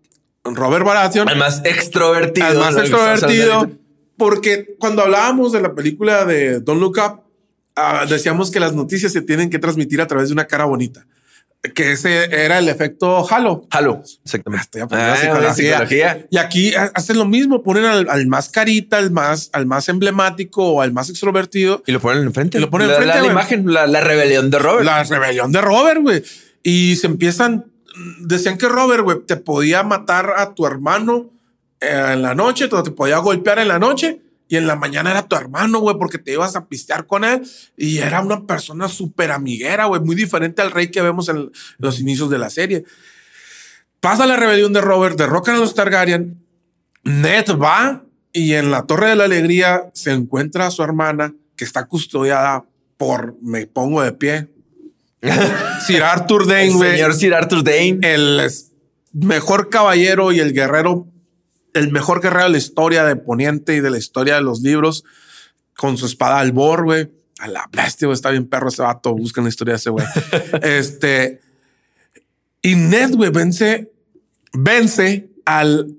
Robert Baratheon, Al más extrovertido. al más extrovertido. Porque cuando hablábamos de la película de Don't Look Up, ah, decíamos que las noticias se tienen que transmitir a través de una cara bonita. Que ese era el efecto Halo. Halo, exactamente. Estoy aprendiendo Ah, psicología. psicología. Y aquí ha- hacen lo mismo, ponen al, al más carita, al más, al más emblemático o al más extrovertido. Y lo ponen enfrente. Y lo ponen La- enfrente, La, la imagen, la, la rebelión de Robert. La rebelión de Robert, güey. Y se empiezan, decían que Robert, güey, te podía matar a tu hermano eh, en la noche, te te podía golpear en la noche y en la mañana era tu hermano, güey, porque te ibas a pistear con él y era una persona súper amiguera, güey, muy diferente al rey que vemos en los inicios de la serie. Pasa la rebelión de Robert, derrocan a los Targaryen, Ned va y en la Torre de la Alegría se encuentra a su hermana que está custodiada por, me pongo de pie, Sir Arthur Dane, el señor Sir Arthur Dane. el mejor caballero y el guerrero, el mejor guerrero de la historia de Poniente y de la historia de los libros, con su espada al bor, güey. A la bestia, güey, está bien perro ese vato. Buscan la historia de ese güey. este. Y Ned, güey, vence, vence al,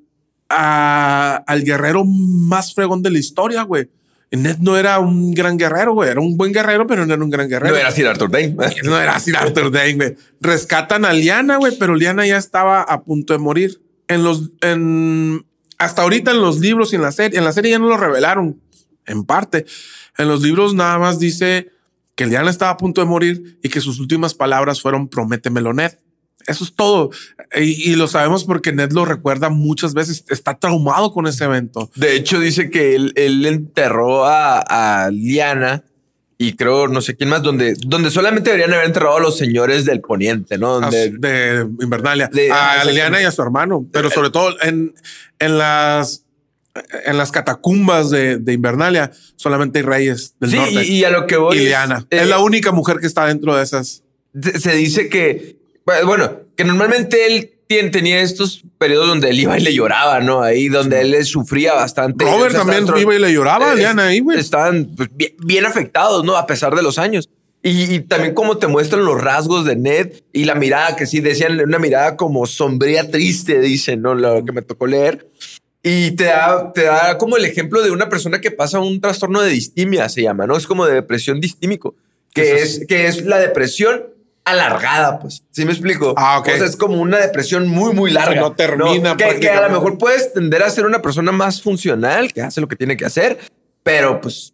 a- al guerrero más fregón de la historia, güey. Y Ned no era un gran guerrero, güey. Era un buen guerrero, pero no era un gran guerrero. no era Sir Arthur Dane. No era Sir Arthur Dane, güey. Rescatan a Liana, güey, pero Liana ya estaba a punto de morir. En los, en, hasta ahorita en los libros y en la serie, en la serie ya no lo revelaron, en parte. En los libros nada más dice que Liana estaba a punto de morir y que sus últimas palabras fueron prométemelo, Ned. Eso es todo. Y, lo sabemos porque Ned lo recuerda muchas veces. Está traumado con ese evento. De hecho, dice que él, él enterró a, a Liana y creo no sé quién más, donde, donde solamente deberían haber enterrado a los señores del poniente, ¿no? Donde, de Invernalia. de- a exacto. Liliana y a su hermano, pero sobre todo en, en las en las catacumbas de, de Invernalia solamente hay reyes del sí, norte. y, y a lo que voy. y es, Liana. eh, es la única mujer que está dentro de esas. se, dice que, bueno, que normalmente él tenía estos periodos donde él iba y le lloraba, ¿no? Ahí donde él le sufría bastante. Robert O sea, también estaban- iba y le lloraba a Liana ahí, güey. Estaban pues, bien, bien afectados, ¿no? A pesar de los años. Y, y también como te muestran los rasgos de Ned y la mirada que sí decían, una mirada como sombría, triste, dicen, ¿no? Lo que me tocó leer. Y te da, te da como el ejemplo de una persona que pasa un trastorno de distimia, se llama, ¿no? Es como de depresión distímico, que es, que es la depresión alargada, pues. ¿Sí me explico? Ah, ok. O sea, es como una depresión muy, muy larga. Que no termina Que, que a lo mejor puedes tender a ser una persona más funcional, que hace lo que tiene que hacer, pero pues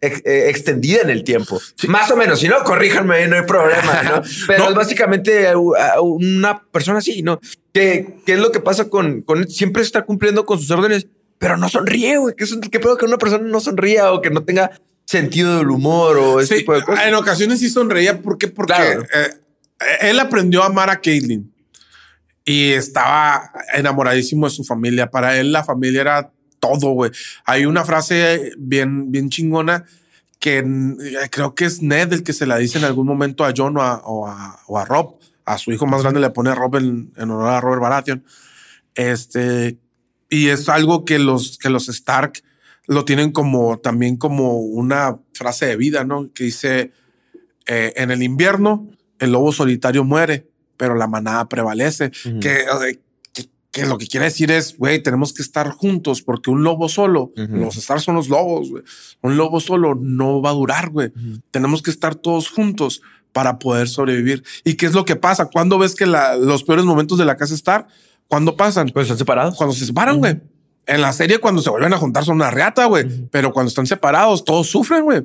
ex- eh, extendida en el tiempo. Más o menos, si no, corríjanme, no hay problema, ¿no? Pero No. es básicamente una persona así, ¿no? Que, ¿Qué es lo que pasa con, con siempre está cumpliendo con sus órdenes, pero no sonríe, güey? ¿Qué, qué pedo que una persona no sonría o que no tenga sentido del humor o ese Sí, tipo de cosas? en ocasiones sí sonreía. ¿Por qué? Porque Claro. eh, él aprendió a amar a Caitlyn y estaba enamoradísimo de su familia. Para él, la familia era todo, güey. Hay una frase bien, bien chingona que eh, creo que es Ned el que se la dice en algún momento a John o a, o a- o a Rob. A su hijo más grande le pone Rob en, en honor a Robert Baratheon. Este, y es algo que los, que los Stark lo tienen como también como una frase de vida, ¿no? Que dice, eh, en el invierno el lobo solitario muere, pero la manada prevalece. Que, que, que lo que quiere decir es, güey, tenemos que estar juntos porque un lobo solo, Ujú. los Stark son los lobos. Un lobo solo no va a durar, güey. Tenemos que estar todos juntos para poder sobrevivir. ¿Y qué es lo que pasa? ¿Cuándo ves que la- los peores momentos de la casa Stark? ¿Cuándo pasan? Pues están separados. cuando se separan, güey. En la serie, cuando se vuelven a juntar, son una reata, güey. Pero cuando están separados, todos sufren, güey.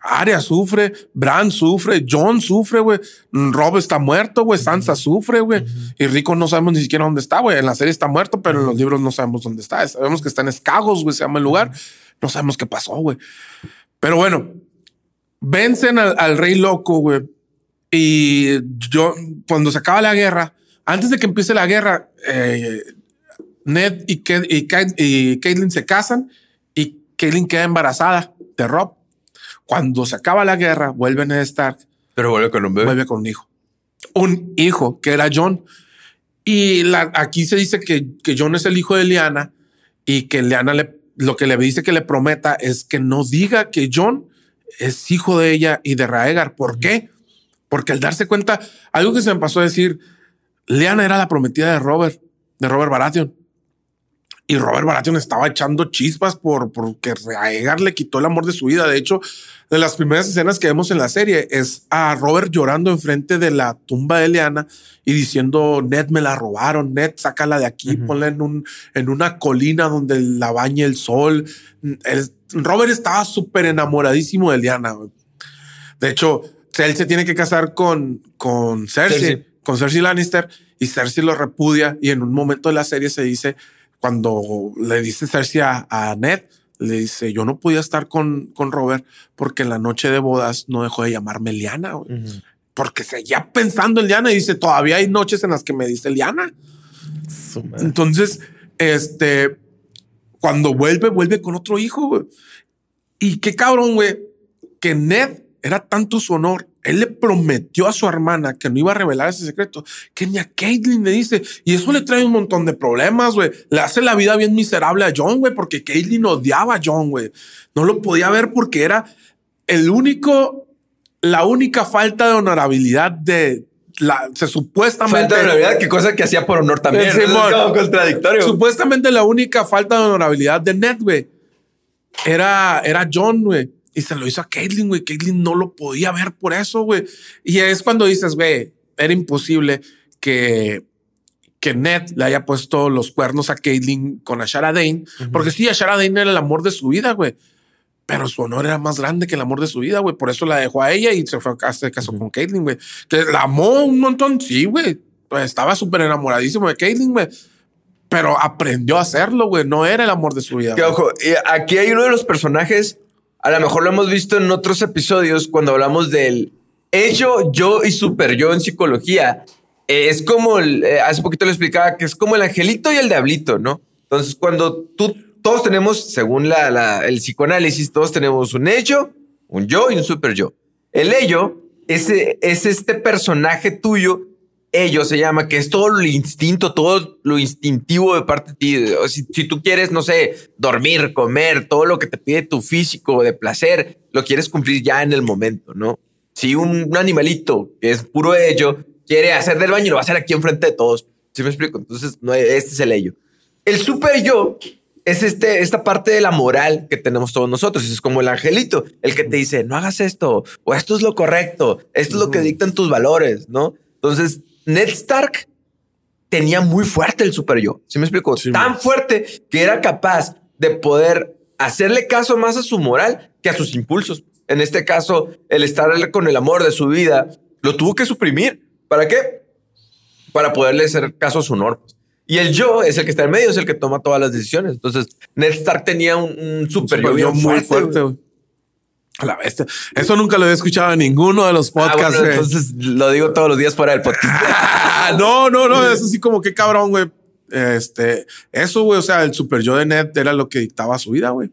Arya sufre, Bran sufre, John sufre, güey. Rob está muerto, güey. Sansa sufre, güey. Y Rico no sabemos ni siquiera dónde está, güey. En la serie está muerto, pero en los libros no sabemos dónde está. Sabemos que está en Escagos, güey, se llama el lugar. No sabemos qué pasó, güey. Pero bueno, vencen al, al rey loco, güey. Y yo, cuando se acaba la guerra, antes de que empiece la guerra, eh, Ned y, Ke- y, Ka- y Caitlyn se casan y Caitlyn queda embarazada de Rob. Cuando se acaba la guerra, vuelve Ned Stark, Pero vuelve con un bebé. vuelve con un hijo. Un hijo que era John. Y la- aquí se dice que, que John es el hijo de Liana y que Liana le, lo que le dice que le prometa es que no diga que John es hijo de ella y de Raegar. ¿Por qué? Porque al darse cuenta, algo que se me pasó a decir, Liana era la prometida de Robert, de Robert Baratheon. Y Robert Baratheon estaba echando chispas por porque Rhaegar le quitó el amor de su vida. De hecho, de las primeras escenas que vemos en la serie es a Robert llorando enfrente de la tumba de Leana y diciendo, Ned me la robaron, Ned sácala de aquí, ponla en, un, en una colina donde la bañe el sol. El- Robert estaba súper enamoradísimo de Leana. De hecho, él se tiene que casar con, con Cersei, Cersei. con Cersei Lannister y Cersei lo repudia y en un momento de la serie se dice, cuando le dice Cersei a, a Ned, le dice, yo no podía estar con, con Robert porque en la noche de bodas no dejó de llamarme Liana, güey. porque seguía pensando en Liana y dice, todavía hay noches en las que me dice Liana. Entonces, este, cuando vuelve, vuelve con otro hijo, güey. Y qué cabrón, güey, que Ned era tanto su honor. Él le prometió a su hermana que no iba a revelar ese secreto, que ni a Caitlyn le dice. Y eso le trae un montón de problemas, güey. Le hace la vida bien miserable a John, güey, porque Caitlyn odiaba a John, güey. No lo podía ver porque era el único, la única falta de honorabilidad de la, se supuestamente. Falta de honorabilidad, que cosa que hacía por honor también. Es como contradictorio. Supuestamente la única falta de honorabilidad de Ned, güey, era, era John, güey. Y se lo hizo a Caitlyn, güey. Caitlyn no lo podía ver por eso, güey. Y es cuando dices, güey, era imposible que, que Ned le haya puesto los cuernos a Caitlyn con Ashara Dane. Porque sí, Ashara Dane era el amor de su vida, güey. Pero su honor era más grande que el amor de su vida, güey. Por eso la dejó a ella y se fue a se casó con Caitlyn, güey. Que la amó un montón, sí, güey. Pues estaba súper enamoradísimo de Caitlyn, güey. Pero aprendió a hacerlo, güey. No era el amor de su vida. Que ojo, y aquí hay uno de los personajes, a lo mejor lo hemos visto en otros episodios cuando hablamos del ello, yo y super yo en psicología. Eh, es como, el- eh, hace poquito le explicaba que es como el angelito y el diablito, ¿no? Entonces, cuando tú, todos tenemos, según el psicoanálisis, todos tenemos un ello, un yo y un super yo. El ello es, eh, es este personaje tuyo ello se llama, que es todo lo instinto, todo lo instintivo de parte de ti. Si, si tú quieres, no sé, dormir, comer, todo lo que te pide tu físico de placer, lo quieres cumplir ya en el momento, ¿no? Si un, un animalito que es puro ello quiere hacer del baño, lo va a hacer aquí enfrente de todos. ¿Sí me explico? Entonces, no, este es el ello. El super yo es este, esta parte de la moral que tenemos todos nosotros. Es como el angelito, el que te dice, no hagas esto, o esto es lo correcto, esto es lo que dictan tus valores, ¿no? Entonces, Ned Stark tenía muy fuerte el super yo. ¿Sí me explico? Sí, Tan man. fuerte que era capaz de poder hacerle caso más a su moral que a sus impulsos. En este caso, el estar con el amor de su vida lo tuvo que suprimir. ¿Para qué? Para poderle hacer caso a su honor. Y el yo es el que está en medio, es el que toma todas las decisiones. Entonces, Ned Stark tenía un, un super yo Super yo bien muy fuerte, fuerte, la bestia. Eso nunca lo había escuchado en ninguno de los Ah, podcasts. bueno, entonces lo digo todos los días fuera del podcast. Ah, no, no, no. Es así como que cabrón, güey. Este, eso, güey. O sea, el super yo de Ned era lo que dictaba su vida, güey.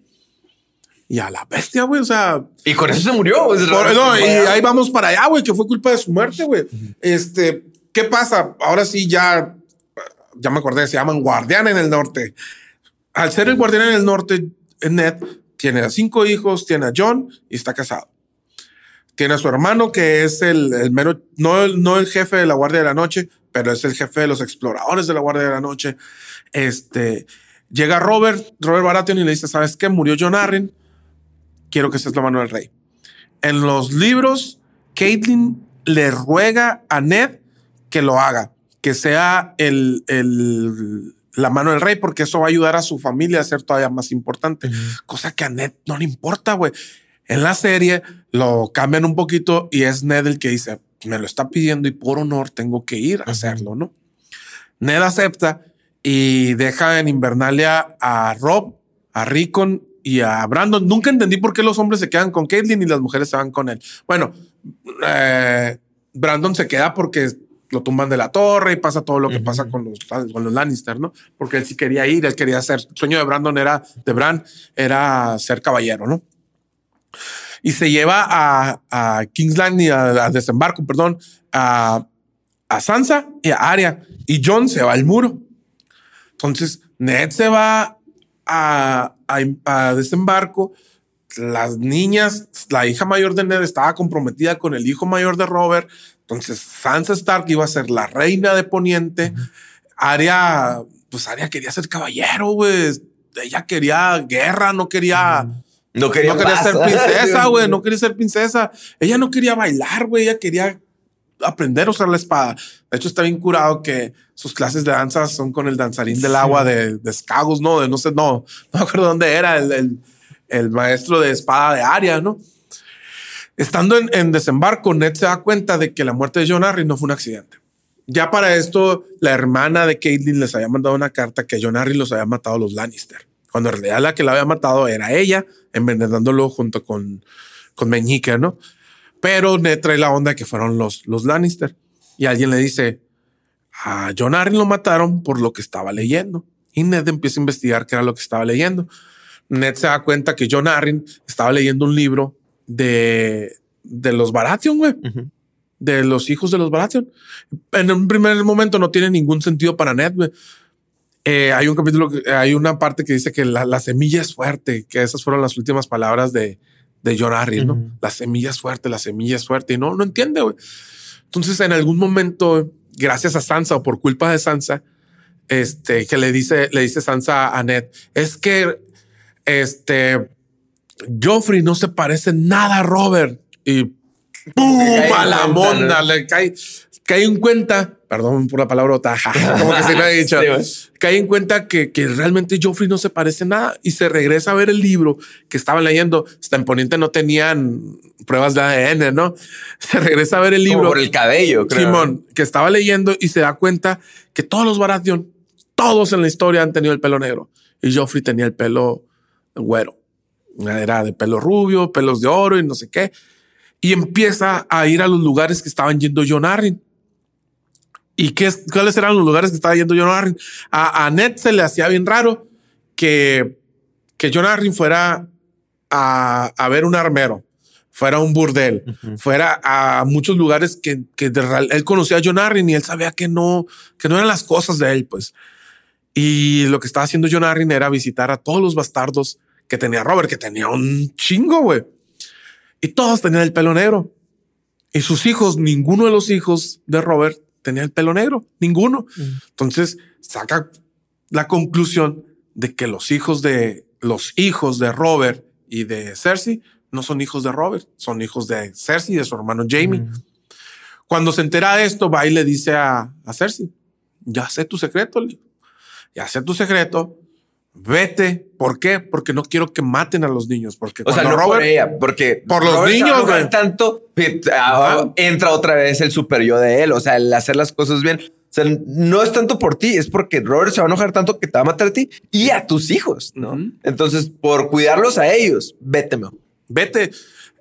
Y a la bestia, güey. O sea, y con eso se murió. por- no, y ahí vamos para allá, güey, que fue culpa de su muerte, güey. Este, ¿qué pasa? Ahora sí, ya, ya me acordé, se llaman Guardián en el Norte. Al ser el Guardián en el Norte, Ned tiene a cinco hijos, tiene a John y está casado. Tiene a su hermano, que es el, el mero, no, no el jefe de la Guardia de la Noche, pero es el jefe de los exploradores de la Guardia de la Noche. Este, llega Robert, Robert Baratheon y le dice, ¿sabes qué? Murió John Arryn, quiero que seas la mano del rey. En los libros, Caitlyn le ruega a Ned que lo haga, que sea el, el- la mano del rey, porque eso va a ayudar a su familia a ser todavía más importante, cosa que a Ned no le importa, güey. En la serie lo cambian un poquito y es Ned el que dice, me lo está pidiendo y por honor tengo que ir a hacerlo, ¿no? Ned acepta y deja en Invernalia a Rob, a Rickon y a Brandon. Nunca entendí por qué los hombres se quedan con Caitlyn y las mujeres se van con él. Bueno, eh, Brandon se queda porque lo tumban de la torre y pasa todo lo que pasa con los, con los Lannister, ¿no? Porque él sí quería ir, él quería ser. El sueño de Brandon era, de Bran, era ser caballero, ¿no? Y se lleva a, a Kingsland y a, a desembarco, perdón, a, a Sansa y a Arya. Y John se va al muro. Entonces, Ned se va a, a- a desembarco. Las niñas, la hija mayor de Ned estaba comprometida con el hijo mayor de Robert. Entonces, Sansa Stark iba a ser la reina de Poniente. Arya pues Arya quería ser caballero, güey. Ella quería guerra, no quería. No quería, no quería ser princesa, güey. No quería ser princesa. Ella no quería bailar, güey. Ella quería aprender a usar la espada. De hecho, está bien curado que sus clases de danza son con el danzarín del agua de, de Skagos, ¿no? De no sé, no, no me acuerdo dónde era el, el, el maestro de espada de Aria, ¿no? Estando en, desembarco, Ned se da cuenta de que la muerte de John Arryn no fue un accidente. Ya para esto, la hermana de Caitlyn les había mandado una carta que John Arryn los había matado los Lannister. Cuando en realidad la que la había matado era ella, envenenándolo junto con, con Meñique, ¿no? Pero Ned trae la onda de que fueron los, los Lannister. Y alguien le dice, a John Arryn lo mataron por lo que estaba leyendo. Y Ned empieza a investigar qué era lo que estaba leyendo. Ned se da cuenta que John Arryn estaba leyendo un libro de, de los Baratheon, güey. De los hijos de los Baratheon. En un primer momento no tiene ningún sentido para Ned, güey. Eh, hay un capítulo, hay una parte que dice que la, la semilla es fuerte, que esas fueron las últimas palabras de, de John Arryn, ¿no? La semilla es fuerte, la semilla es fuerte. Y no, no entiende, güey. Entonces, en algún momento, gracias a Sansa o por culpa de Sansa, este, que le dice, le dice Sansa a Ned, es que este Joffrey no se parece nada a Robert y ¡pum! a la monda le cae, cae en cuenta, perdón por la palabrota, como que se me ha dicho, Sí, cae en cuenta que, que realmente Joffrey no se parece nada y se regresa a ver el libro que estaba leyendo. Hasta en Poniente no tenían pruebas de ADN, ¿no? Se regresa a ver el Como libro. por el cabello, creo. Simón, que estaba leyendo y se da cuenta que todos los Baratheon, todos en la historia han tenido el pelo negro y Joffrey tenía el pelo güero. Era de pelo rubio, pelos de oro y no sé qué. Y empieza a ir a los lugares que estaban yendo John Arryn. ¿Y qué, es- cuáles eran los lugares que estaba yendo John Arryn? A, a Ned se le hacía bien raro que, que John Arryn fuera a, a ver un armero, fuera a un burdel, fuera a muchos lugares que, que de él conocía a John Arryn y él sabía que no, que no eran las cosas de él, pues. Y lo que estaba haciendo John Arryn era visitar a todos los bastardos que tenía Robert, que tenía un chingo, güey. Y todos tenían el pelo negro. Y sus hijos, ninguno de los hijos de Robert tenía el pelo negro, ninguno. Entonces saca la conclusión de que los hijos de los hijos de Robert y de Cersei no son hijos de Robert, son hijos de Cersei y de su hermano Jamie. Cuando se entera de esto, va y le dice a, a Cersei, ya sé tu secreto, ya sé tu secreto, vete. ¿Por qué? Porque no quiero que maten a los niños, porque O sea, no por Robert, ella, porque Por los Robert niños, enojar güey. tanto ah, entra otra vez el super yo de él. O sea, el hacer las cosas bien. O sea, no es tanto por ti, es porque Robert se va a enojar tanto que te va a matar a ti y a tus hijos, ¿no? Entonces, por cuidarlos a ellos, vete mejor. vete.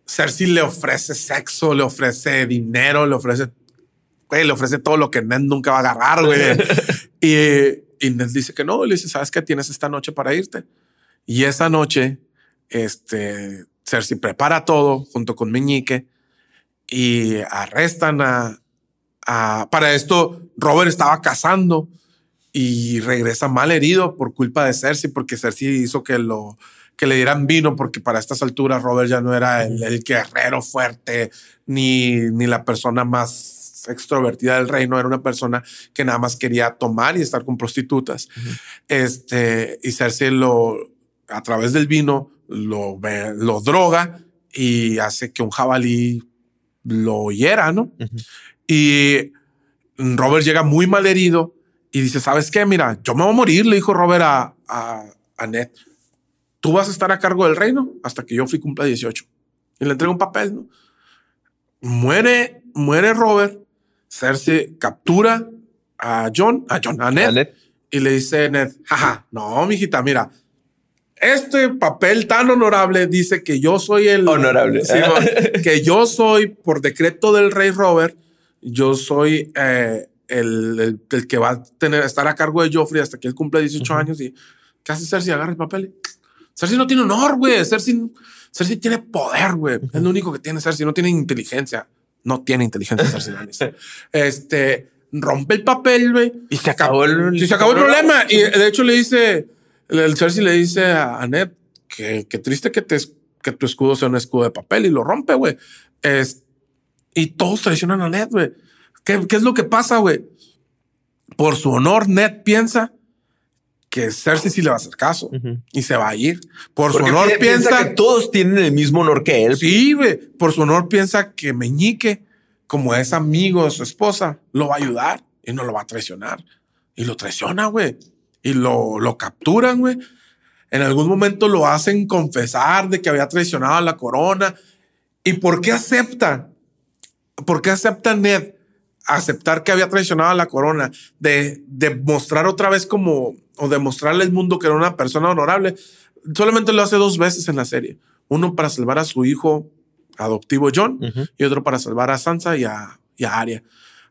Cersei le ofrece sexo, le ofrece dinero, le ofrece, güey, le ofrece todo lo que Ned nunca va a agarrar, güey. y, y Ned dice que no, y le dice, ¿sabes qué? Tienes esta noche para irte. Y esa noche, este, Cersei prepara todo junto con Meñique y arrestan a, a- para esto, Robert estaba cazando y regresa mal herido por culpa de Cersei, porque Cersei hizo que lo que le dieran vino, porque para estas alturas Robert ya no era el, el guerrero fuerte ni, ni la persona más extrovertida del reino, era una persona que nada más quería tomar y estar con prostitutas. Este, y Cersei lo, a través del vino, lo, lo droga y hace que un jabalí lo hiera, ¿no? Y Robert llega muy mal herido y dice, ¿sabes qué? Mira, yo me voy a morir, le dijo Robert a, a, a Ned. Tú vas a estar a cargo del reino hasta que yo fui cumpla 18. Y le entrega un papel, ¿no? Muere, muere Robert. Cersei captura a John, a John, a Ned, y le dice Ned, jaja, no, mijita, mira, este papel tan honorable dice que yo soy el Honorable. Sí, que yo soy por decreto del rey Robert, yo soy eh, el, el- el que va a tener estar a cargo de Joffrey hasta que él cumpla 18 años y ¿qué hace Cersei? Agarra el papel. Cersei no tiene honor, güey. Cersei, Cersei tiene poder, güey. Es lo único que tiene Cersei. No tiene inteligencia. No tiene inteligencia Cersei Lannister. Este rompe el papel, güey. Y se acabó el, Y se acabó el problema. Y de hecho le dice, el, Cersei le dice a, a Ned que, que triste que, te, que tu escudo sea un escudo de papel y lo rompe, güey. Es, y todos traicionan a Ned, güey. ¿Qué, ¿Qué es lo que pasa, güey? Por su honor, Ned piensa que Cersei sí le va a hacer caso y se va a ir. Por su honor pi- piensa, que todos tienen el mismo honor que él. sí, güey, por su honor piensa que Meñique, como es amigo de su esposa, lo va a ayudar y no lo va a traicionar. Y lo traiciona, güey. Y lo, lo capturan, güey. En algún momento lo hacen confesar de que había traicionado a la corona. ¿Y por qué acepta? ¿Por qué acepta Ned aceptar que había traicionado a la corona? De, de mostrar otra vez como, o demostrarle al mundo que era una persona honorable. Solamente lo hace dos veces en la serie. Uno para salvar a su hijo adoptivo John y otro para salvar a Sansa y a, y a Arya.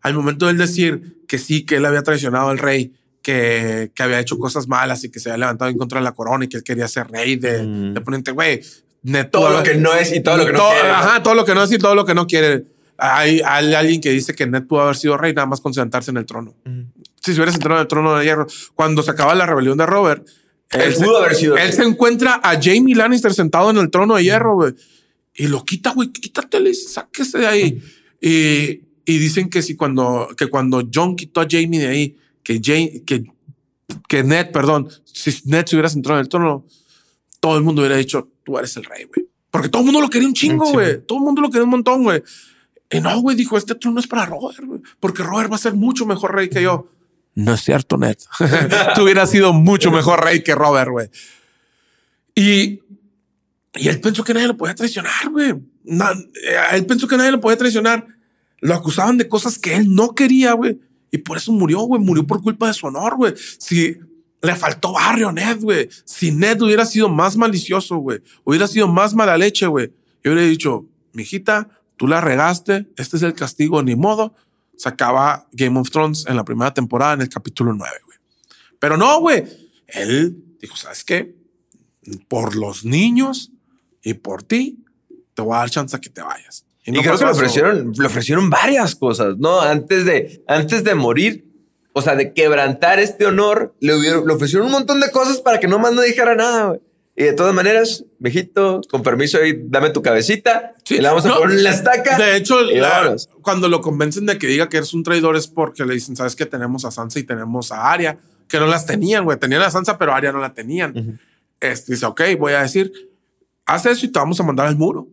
Al momento de él decir que sí, que él había traicionado al rey, que, que había hecho cosas malas y que se había levantado en contra de la corona y que él quería ser rey de, Mm. de Poniente, güey. Todo pudo lo que no es y todo lo que no todo- quiere. Ajá, todo lo que no es y todo lo que no quiere. Hay, hay alguien que dice que Ned pudo haber sido rey nada más con sentarse en el trono. Si se hubiera sentado en el trono de hierro, cuando se acaba la rebelión de Robert, Él se- pudo haber sido Él rey. se encuentra a Jamie Lannister sentado en el trono de hierro, güey. Y lo quita, güey, quítate, le dice, sáquese de ahí. Y, y dicen que si cuando, que cuando John quitó a Jamie de ahí, que, Jane, que, que Ned, perdón, si Ned se hubiera sentado en el trono, todo el mundo hubiera dicho, tú eres el rey, güey. Porque todo el mundo lo quería un chingo, Sí. güey. Todo el mundo lo quería un montón, güey. Y no, güey, dijo, este trono es para Robert, güey. Porque Robert va a ser mucho mejor rey que yo. No es cierto, Ned. Tú hubieras sido mucho mejor rey que Robert, güey. Y, y él pensó que nadie lo podía traicionar, güey. Eh, él pensó que nadie lo podía traicionar. Lo acusaban de cosas que él no quería, güey. Y por eso murió, güey. Murió por culpa de su honor, güey. Si le faltó barrio a Ned, güey. Si Ned hubiera sido más malicioso, güey. Hubiera sido más mala leche, güey. Yo hubiera dicho, mijita, tú la regaste. Este es el castigo, ni modo. Se acaba Game of Thrones en la primera temporada, en el capítulo 9, güey. Pero no, güey. Él dijo, ¿sabes qué? Por los niños y por ti, te voy a dar chance a que te vayas. Y no creo que le ofrecieron, le ofrecieron varias cosas, ¿no? Antes de, antes de morir, o sea, de quebrantar este honor, le, hubieron, le ofrecieron un montón de cosas para que nomás no dijera nada, güey. Y de todas maneras, viejito, con permiso ahí, dame tu cabecita. Sí, y le vamos a no, poner la estaca. De hecho, la- cuando lo convencen de que diga que eres un traidor es porque le dicen, sabes que tenemos a Sansa y tenemos a Arya, que no las tenían, güey. Tenían a Sansa, pero a Arya no la tenían. este, dice, ok, voy a decir, haz eso y te vamos a mandar al muro.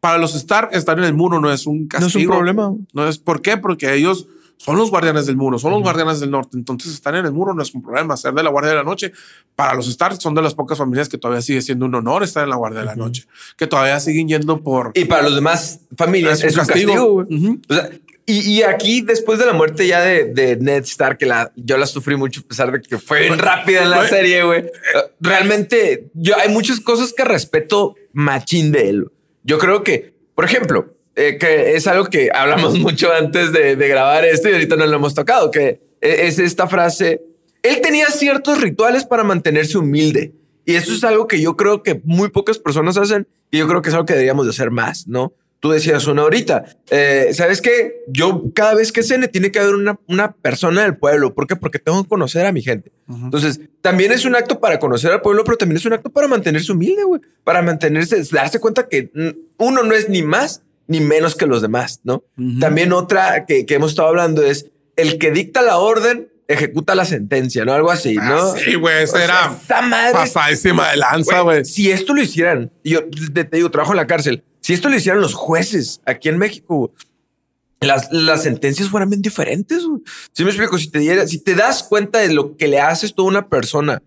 Para los Stark, estar en el muro no es un castigo. problema. No es por qué, porque ellos son los guardianes del muro, son los guardianes del norte. Entonces, estar en el muro no es un problema. Ser de la guardia de la noche, para los Stark, son de las pocas familias que todavía sigue siendo un honor estar en la guardia de la noche, que todavía siguen yendo por. Y para los demás familias es un castigo, güey. Ujú. O sea, y, y aquí, después de la muerte ya de, de Ned Stark, que la, yo la sufrí mucho, a pesar de que fue bien rápida en la serie, güey. eh, Realmente, yo hay muchas cosas que respeto machín de él. Yo creo que, por ejemplo, eh, que es algo que hablamos mucho antes de, de grabar esto y ahorita no lo hemos tocado, que e- es esta frase. Él tenía ciertos rituales para mantenerse humilde. Y eso es algo que yo creo que muy pocas personas hacen y yo creo que es algo que deberíamos de hacer más, ¿no? Tú decías una ahorita, eh, ¿sabes qué? Yo cada vez que cene tiene que haber una, una persona del pueblo. ¿Por qué? Porque tengo que conocer a mi gente. Entonces, también es un acto para conocer al pueblo, pero también es un acto para mantenerse humilde, güey. Para mantenerse, darse cuenta que uno no es ni más ni menos que los demás, ¿no? También otra que, que hemos estado hablando es el que dicta la orden ejecuta la sentencia, ¿no? Algo así, ¿no? Ah, sí, güey, sea, era esa madre pasadísima de lanza, Güey. Si esto lo hicieran, yo te, te digo, trabajo en la cárcel. Si esto lo hicieran los jueces aquí en México, las, las sentencias fueran bien diferentes. güey. Si me explico, si te, diera- si te das cuenta de lo que le haces tú a una persona,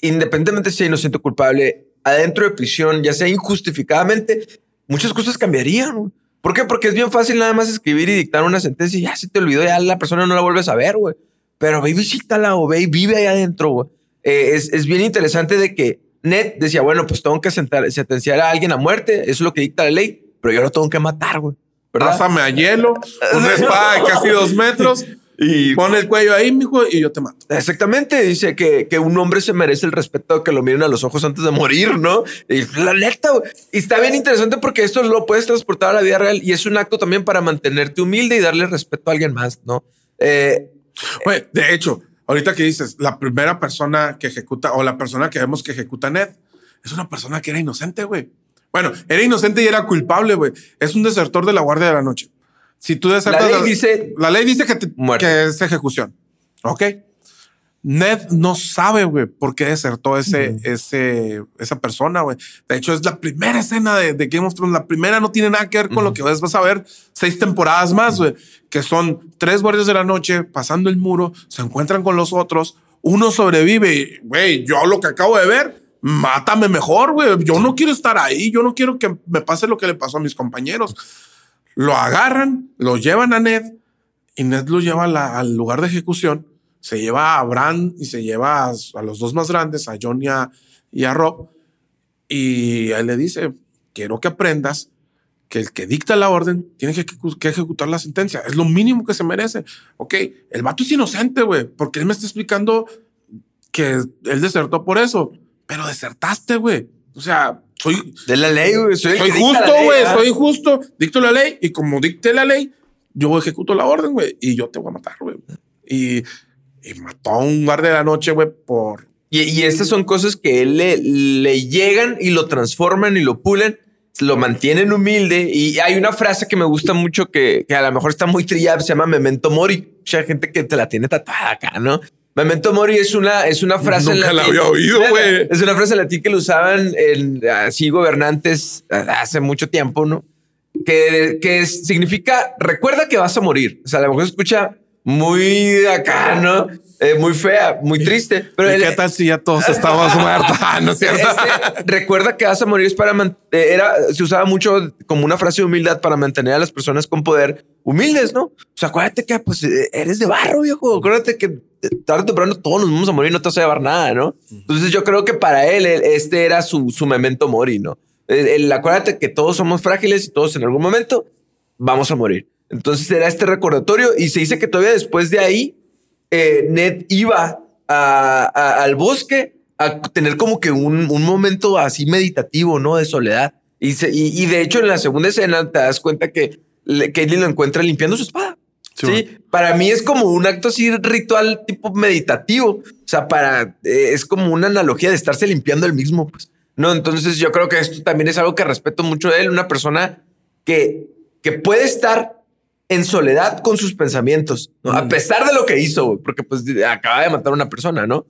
independientemente si sea inocente o culpable, adentro de prisión, ya sea injustificadamente, muchas cosas cambiarían. güey. ¿Por qué? Porque es bien fácil nada más escribir y dictar una sentencia y ya se te olvidó, ya la persona no la vuelves a ver, güey. Pero ve y visítala o ve y vive ahí adentro, güey. Eh, es, es bien interesante de que Ned decía, bueno, pues tengo que sentar- sentenciar a alguien a muerte, eso es lo que dicta la ley, pero yo lo tengo que matar, güey. Pásame a hielo, una espada de casi dos metros, Y pon el cuello ahí, mijo, y yo te mato. Exactamente, dice que, que un hombre se merece el respeto de que lo miren a los ojos antes de morir, ¿no? Y la neta, güey. y está bien interesante porque esto lo puedes transportar a la vida real y es un acto también para mantenerte humilde y darle respeto a alguien más, ¿no? Eh, de hecho, ahorita que dices, la primera persona que ejecuta o la persona que vemos que ejecuta a Ned es una persona que era inocente, güey. Bueno, era inocente y era culpable, güey. Es un desertor de la Guardia de la Noche. Si tú desertas... La ley dice- La ley dice que, te- Muerte. que es ejecución. Ok. Ned no sabe, güey, por qué desertó ese, ese, esa persona, güey. De hecho, es la primera escena de, de, Game of Thrones. La primera no tiene nada que ver con lo que vas, vas a ver seis temporadas más, güey, que son tres guardias de la noche pasando el muro, se encuentran con los otros, uno sobrevive. Güey, yo lo que acabo de ver, mátame mejor, güey. Yo no quiero estar ahí. Yo no quiero que me pase lo que le pasó a mis compañeros. Lo agarran, lo llevan a Ned y Ned lo lleva al lugar de ejecución se lleva a Bran y se lleva a, los dos más grandes, a John y a, Rob, y él le dice, quiero que aprendas que el que dicta la orden tiene que, ejecutar la sentencia. Es lo mínimo que se merece. Ok, el vato es inocente, güey, porque él me está explicando que él desertó por eso, pero desertaste, güey. O sea, soy de la ley, güey. Soy, justo, güey. Soy justo. Dicto la ley y como dicte la ley, yo ejecuto la orden, güey, y yo te voy a matar, güey. Y y mató a un guardia de la noche, güey, por... Y, y, estas son cosas que él le, le llegan y lo transforman y lo pulen, lo mantienen humilde. Y hay una frase que me gusta mucho que, que a lo mejor está muy trillada, se llama Memento Mori. Mucha gente que te la tiene tatuada acá, ¿no? Memento Mori es una, es una frase. Nunca la había oído, güey. Es una frase en latín que lo usaban en, así gobernantes hace mucho tiempo, ¿no? Que, que significa recuerda que vas a morir. O sea, a lo mejor se escucha muy acá, ¿no? Eh, muy fea, muy triste. Pero ¿Qué tal si ya todos muertos? Ah, ¿No es cierto? Este, recuerda que vas a morir es para eh, era se usaba mucho como una frase de humildad para mantener a las personas con poder humildes, ¿no? O sea, acuérdate que pues eh, eres de barro, viejo. Acuérdate que tarde o temprano todos nos vamos a morir, no te vas a llevar nada, ¿no? Entonces yo creo que para él este era su, su memento mori, ¿no? El, acuérdate que todos somos frágiles y todos en algún momento vamos a morir. Entonces era este recordatorio y se dice que todavía después de ahí, eh, Ned iba al bosque a tener como que un, momento así meditativo, ¿no? De soledad. Y, y, de hecho en la segunda escena te das cuenta que Kelly lo encuentra limpiando su espada. Sí, para mí es como un acto así ritual tipo meditativo. O sea, para eh, es como una analogía de estarse limpiando el mismo. Pues no, entonces yo creo que esto también es algo que respeto mucho de él. Una persona que, que puede estar en soledad con sus pensamientos, a mm. pesar de lo que hizo, porque pues acaba de matar a una persona, ¿no?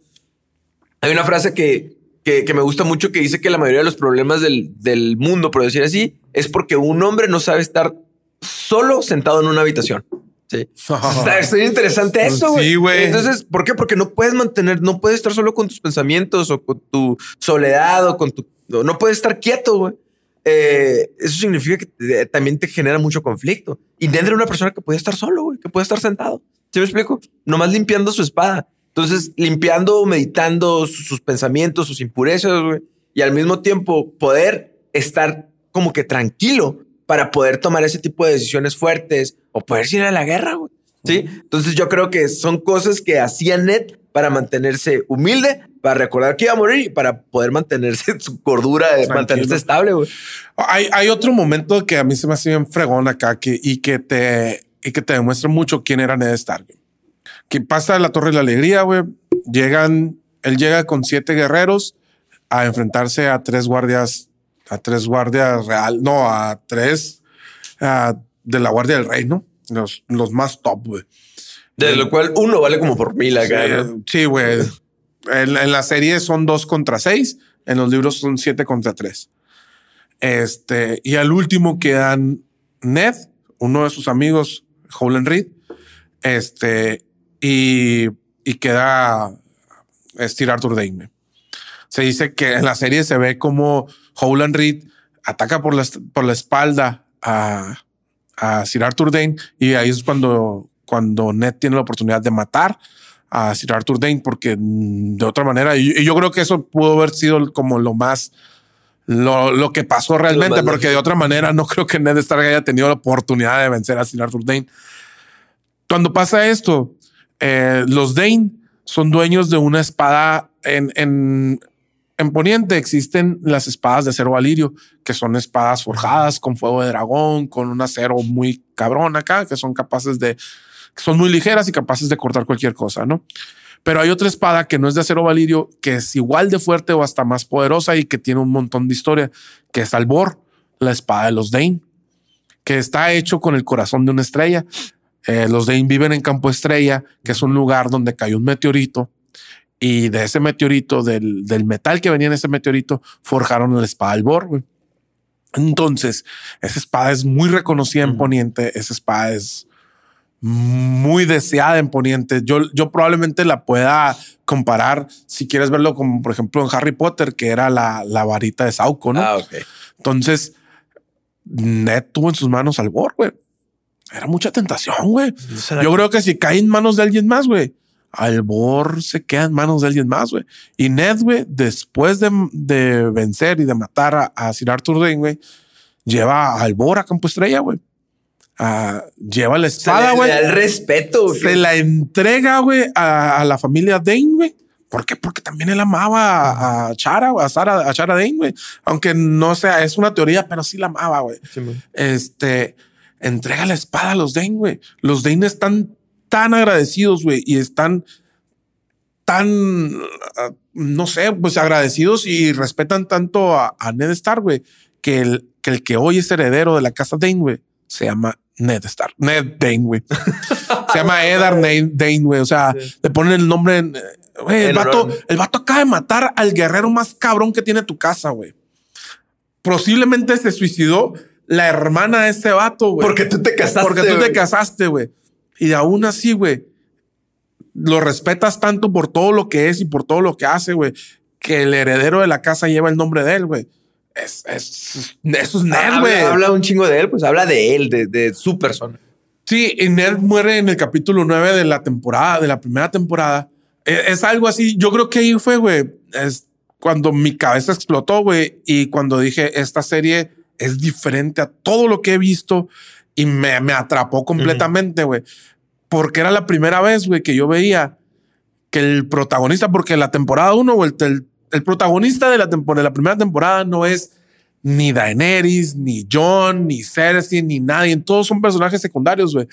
Hay una frase que, que, me gusta mucho que dice que la mayoría de los problemas del, del mundo, por decir así, es porque un hombre no sabe estar solo sentado en una habitación. Sí. Está, interesante eso, güey. Sí, güey. Entonces, ¿por qué? Porque no puedes mantener, no puedes estar solo con tus pensamientos o con tu soledad o con tu. No puedes estar quieto, güey. Eh, eso significa que también te genera mucho conflicto. Y Ned era una persona que puede estar solo, güey, que puede estar sentado. ¿Sí me explico? Nomás limpiando su espada. Entonces, limpiando, meditando sus, pensamientos, sus impurezas, güey. Y al mismo tiempo poder estar como que tranquilo para poder tomar ese tipo de decisiones fuertes o poder ir a la guerra, güey. Sí. Entonces, yo creo que son cosas que hacía Ned para mantenerse humilde, para recordar que iba a morir y para poder mantenerse su cordura, de mantenerse estable. Hay, hay otro momento que a mí se me hace bien fregón acá que, y que te y que te demuestra mucho quién era Ned Stark. Que pasa la Torre de la Alegría, güey. Llegan, él llega con siete guerreros a enfrentarse a tres guardias, a tres guardias real, no, a tres de la Guardia del Rey, ¿no? Los, los más top, güey. De lo cual uno vale como por mil acá. Sí, güey. En, la serie son dos contra seis, en los libros son siete contra tres. Este, y al último quedan Ned, uno de sus amigos, Howland Reed, este, y, y queda Sir Arthur Dane. Se dice que en la serie se ve como Howland Reed ataca por la, por la espalda a, a Sir Arthur Dane y ahí es cuando, cuando Ned tiene la oportunidad de matar a Sir Arthur Dane, porque mm, de otra manera, y, yo creo que eso pudo haber sido como lo más, lo, lo que pasó realmente, porque de otra manera no creo que Ned Stark haya tenido la oportunidad de vencer a Sir Arthur Dane. Cuando pasa esto, eh, los Dane son dueños de una espada en, en, en Poniente existen las espadas de acero valirio, que son espadas forjadas con fuego de dragón, con un acero muy cabrón acá, que son capaces de son muy ligeras y capaces de cortar cualquier cosa, ¿no? Pero hay otra espada que no es de acero valirio, que es igual de fuerte o hasta más poderosa y que tiene un montón de historia, que es Albor, la espada de los Dane, que está hecho con el corazón de una estrella. Eh, los Dane viven en Campo Estrella, que es un lugar donde cayó un meteorito Y de ese meteorito, del, del metal que venía en ese meteorito, forjaron la espada del Bor. Entonces, esa espada es muy reconocida en Poniente. Esa espada es muy deseada en Poniente. Yo, yo probablemente la pueda comparar si quieres verlo como, por ejemplo, en Harry Potter, que era la, la varita de Sauco, ¿no? Ah. Entonces, Ned tuvo en sus manos al Bor, güey. Era mucha tentación, güey. Yo creo que si cae en manos de alguien más, güey, Albor se queda en manos de alguien más, güey. Y Ned, güey, después de, de vencer y de matar a, a Sir Arthur Dane, güey, lleva a Albor a Campo Estrella, güey. Lleva la Se espada, güey. le da el respeto. güey. Se la entrega, güey, a, a la familia Dane, güey. ¿Por qué? Porque también él amaba a, a Chara, güey, a Sara, a Chara Dane, güey. Aunque no sea, es una teoría, pero sí la amaba, güey. Este, entrega la espada a los Dane, güey. Los Dane están tan agradecidos, güey, y están tan, ah, no sé, pues agradecidos y respetan tanto a, a Ned Stark, güey, que el, que el que hoy es heredero de la casa Dane, güey, se llama Ned Stark. Ned Dane, güey. se llama Eddard Dane, güey. O sea, le ponen el nombre en... Güey, el En vato, el vato acaba de matar al guerrero más cabrón que tiene tu casa, güey. Posiblemente se suicidó la hermana de ese vato, güey. Porque tú te casaste. Porque tú te casaste, güey. Y aún así, güey, lo respetas tanto por todo lo que es y por todo lo que hace, güey, que el heredero de la casa lleva el nombre de él, güey. Es, es, eso es Ned, Habla, güey. habla un chingo de él, pues habla de él, de, de su persona. Sí, y Ned muere en el capítulo 9 de la temporada, de la primera temporada. E- Es, algo así. Yo creo que ahí fue, güey. Es cuando mi cabeza explotó, güey. Y cuando dije, esta serie es diferente a todo lo que he visto y me, me atrapó completamente, güey. Porque era la primera vez, güey, que yo veía que el protagonista, porque la temporada 1, güey, el, el, el protagonista de la, temporada, de la primera temporada no es ni Daenerys, ni John, ni Cersei, ni nadie. Todos son personajes secundarios, güey.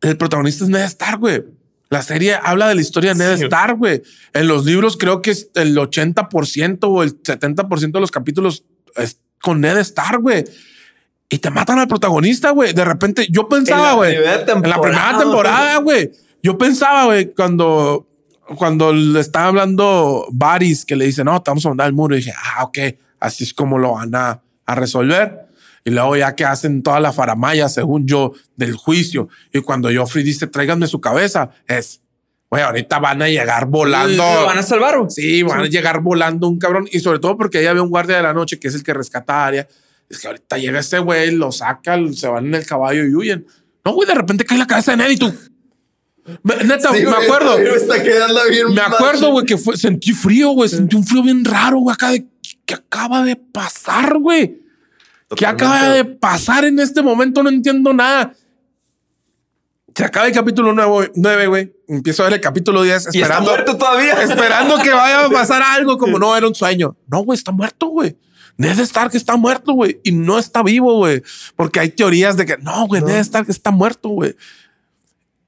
El protagonista es Ned Stark, güey. La serie habla de la historia de Ned Sí. Stark, güey. En los libros creo que es el 80% o el 70% de los capítulos es con Ned Stark, güey. Y te matan al protagonista, güey. De repente, yo pensaba, güey. En la primera temporada, güey. Yo pensaba, güey, cuando, cuando le estaba hablando Varys, que le dice, no, te vamos a mandar al muro. Y dije, ah, ok, así es como lo van a, a resolver. Y luego ya que hacen toda la faramaya, según yo, del juicio. Y cuando Joffrey dice, tráiganme su cabeza, es, güey, ahorita van a llegar volando. Lo van a salvar. Sí, van a llegar volando un cabrón. Y sobre todo porque ahí había un guardia de la noche que es el que rescata a Arya. Es que ahorita llega ese güey, lo saca, se van en el caballo y huyen. No, güey, de repente cae la cabeza de Ned y tú. Me- Neta, Sí, me güey, acuerdo. pero está quedando bien Me acuerdo, güey, que fue, sentí frío, güey. Sentí un frío bien raro, güey, acá de que acaba de pasar, güey. ¿Qué acaba de pasar en este momento? No entiendo nada. Se acaba el capítulo 9, güey. Empiezo a ver el capítulo 10 Y está esperando, muerto todavía. esperando que vaya a pasar algo como no era un sueño. No, güey, está muerto, güey. Ned Stark está muerto, güey, y no está vivo, güey, porque hay teorías de que no, güey, Ned Stark está muerto, güey.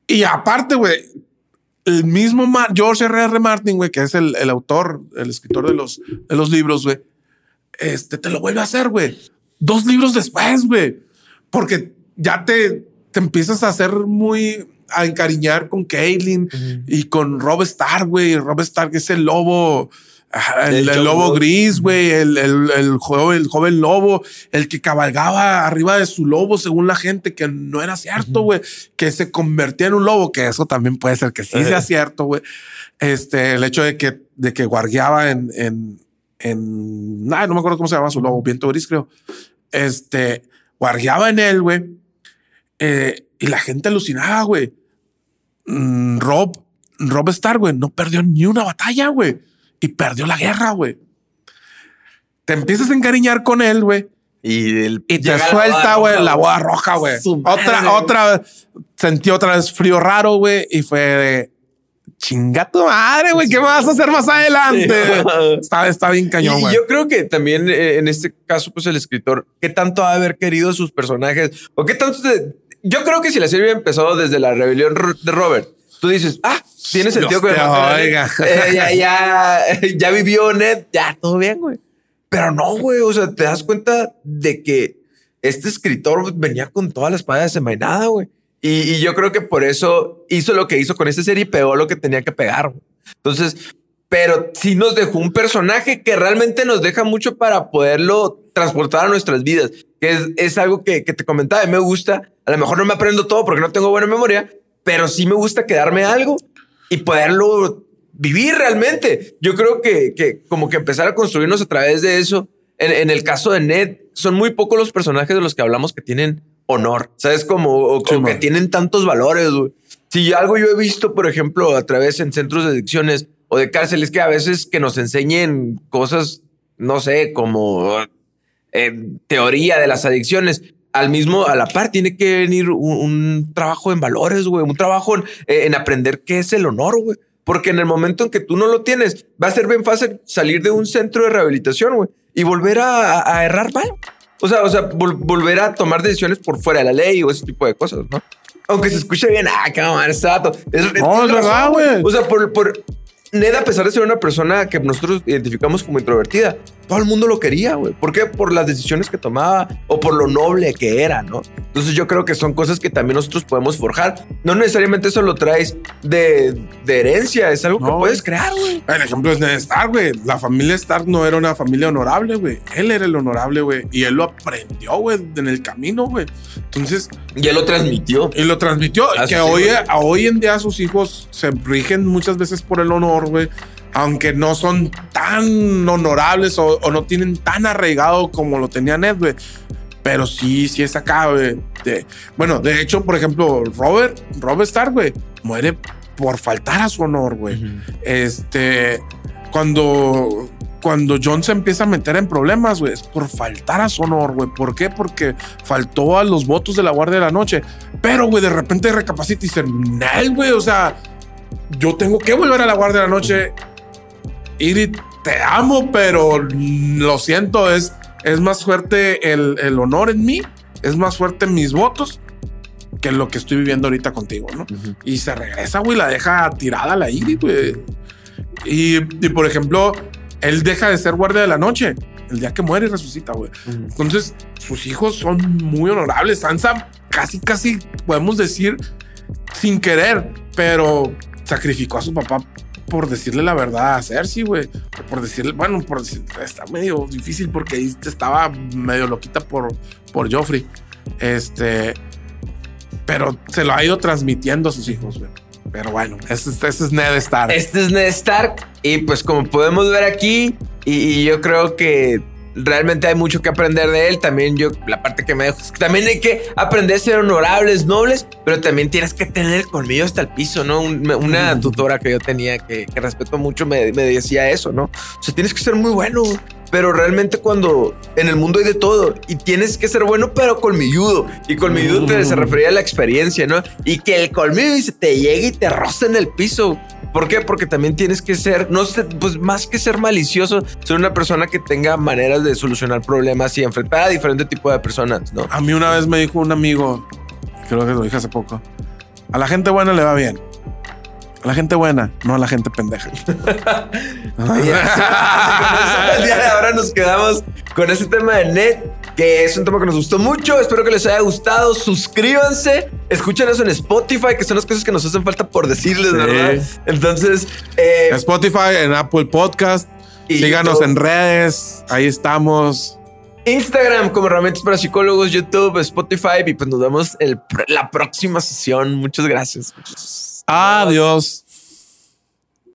Y aparte, güey, el mismo George R. R. Martin, güey, que es el, el autor, el escritor de los, de los libros, güey, este te lo vuelve a hacer, güey. Dos libros después, güey, porque ya te, te empiezas a hacer muy a encariñar con Caitlyn y con Rob Stark, güey. Rob Stark es el lobo, ajá, el, lobo gris, güey, el, el, el joven, el joven lobo, el que cabalgaba arriba de su lobo según la gente, que no era cierto, güey, que se convertía en un lobo, que eso también puede ser que sí sea Ajá. cierto, güey. Este, el hecho de que, de que guardiaba en, en, en, no me acuerdo cómo se llama su lobo, viento gris, creo. Este, guardiaba en él, güey. Eh, y la gente alucinaba, güey. Mm, Rob, Rob Stark, güey, no perdió ni una batalla, güey. Y perdió la guerra, güey. Te empiezas a encariñar con él, güey. Y, el, Y te suelta, güey, la boda roja, güey. Madre, Otra, otra, sentí otra vez frío raro, güey. Y fue de chinga tu madre, güey. ¿Qué me vas a hacer más adelante? Sí. Está, está bien Y, cañón, y güey. yo creo que también eh, en este caso, pues el escritor, qué tanto ha de haber querido sus personajes o qué tanto. yo creo que si la serie empezó desde la rebelión de Robert, tú dices, ah, tiene sentido que oiga. Eh, ya, ya, ya vivió Ned, ya todo bien, güey. Pero no, güey. O sea, te das cuenta de que este escritor venía con toda la espada desenvainada, güey. Y, y yo creo que por eso hizo lo que hizo con esta serie y pegó lo que tenía que pegar. güey. Entonces, pero sí nos dejó un personaje que realmente nos deja mucho para poderlo transportar a nuestras vidas, que es, es algo que, que te comentaba y me gusta. A lo mejor no me aprendo todo porque no tengo buena memoria, pero sí me gusta quedarme algo y poderlo vivir realmente. Yo creo que, que como que empezar a construirnos a través de eso. En, en el caso de Ned, son muy pocos los personajes de los que hablamos que tienen honor, ¿sabes? Como, o, Sí, que tienen tantos valores. Si algo yo he visto, por ejemplo, a través en centros de adicciones o de cárceles, que a veces que nos enseñen cosas, no sé, como eh, teoría de las adicciones. Al mismo, a la par, tiene que venir un, un trabajo en valores, güey, un trabajo en, en aprender qué es el honor, güey. Porque en el momento en que tú no lo tienes, va a ser bien fácil salir de un centro de rehabilitación, güey, y volver a, a- a errar mal. O sea, o sea, vol- volver a tomar decisiones por fuera de la ley o ese tipo de cosas, ¿no? Aunque se escuche bien, ah, qué mamá. Es, No, es verdad, güey. O sea, por, por Ned, a pesar de ser una persona que nosotros identificamos como introvertida, todo el mundo lo quería, güey. ¿Por qué? Por las decisiones que tomaba o por lo noble que era, ¿no? Entonces yo creo que son cosas que también nosotros podemos forjar. No necesariamente eso lo traes de, de herencia, es algo que puedes crear, güey. El ejemplo es Ned Stark, güey. La familia Stark no era una familia honorable, güey. Él era el honorable, güey. Y él lo aprendió, güey, en el camino, güey. Entonces, Y él lo transmitió. y lo transmitió. Que hoy, a- hoy en día sus hijos se rigen muchas veces por el honor, güey. Aunque no son tan honorables o, o no tienen tan arraigado como lo tenía Ned, güey. Pero sí, sí es acá, güey. De- bueno, de hecho, por ejemplo, Robert, Robert Stark, güey, muere por faltar a su honor, güey. Este, cuando, cuando John se empieza a meter en problemas, güey, es por faltar a su honor, güey. ¿Por qué? Porque faltó a los votos de la Guardia de la Noche. Pero, güey, de repente recapacita y dice, Nel, güey, o sea, yo tengo que volver a la Guardia de la Noche. Iri, te amo, pero lo siento, es, es más fuerte el, el honor en mí, es más fuerte mis votos que lo que estoy viviendo ahorita contigo, ¿no? Y se regresa, güey, la deja tirada la Iri, güey. Y, y, por ejemplo, él deja de ser guardia de la noche el día que muere y resucita, güey. Entonces, sus hijos son muy honorables. Sansa casi, casi podemos decir sin querer, pero sacrificó a su papá por decirle la verdad a Cersei, güey. Por decirle, bueno, por decir, está medio difícil porque ahí estaba medio loquita por, por Joffrey. Este, pero se lo ha ido transmitiendo a sus hijos, güey. Pero bueno, ese, es- ese es Ned Stark. Este es Ned Stark y pues como podemos ver aquí y, y yo creo que realmente hay mucho que aprender de él. También yo, la parte que me dejo, es que también hay que aprender a ser honorables, nobles, pero también tienes que tener el colmillo hasta el piso, ¿no? Un- una tutora que yo tenía que, que respeto mucho me, me decía eso, ¿no? O sea, tienes que ser muy bueno, pero realmente cuando en el mundo hay de todo y tienes que ser bueno, pero colmilludo. Y colmilludo te, se refería a la experiencia, ¿no? Y que el colmillo dice, te llegue y te roza en el piso. ¿Por qué? Porque también tienes que ser, no sé, pues más que ser malicioso, ser una persona que tenga maneras de solucionar problemas y enfrentar a diferentes tipos de personas, ¿no? A mí una vez me dijo un amigo, creo que lo dije hace poco, a la gente buena le va bien. La gente buena, no a la gente pendeja. El día de ahora nos quedamos con ese tema de Net, que es un tema que nos gustó mucho. Espero que les haya gustado. Suscríbanse, escúchenos en Spotify, que son las cosas que nos hacen falta por decirles, Sí. ¿verdad? Entonces, eh, Spotify, en Apple Podcast. Y Síganos YouTube. en redes. Ahí estamos. Instagram como herramientas para psicólogos, YouTube, Spotify, y pues nos vemos el, la próxima sesión. Muchas gracias. Adiós.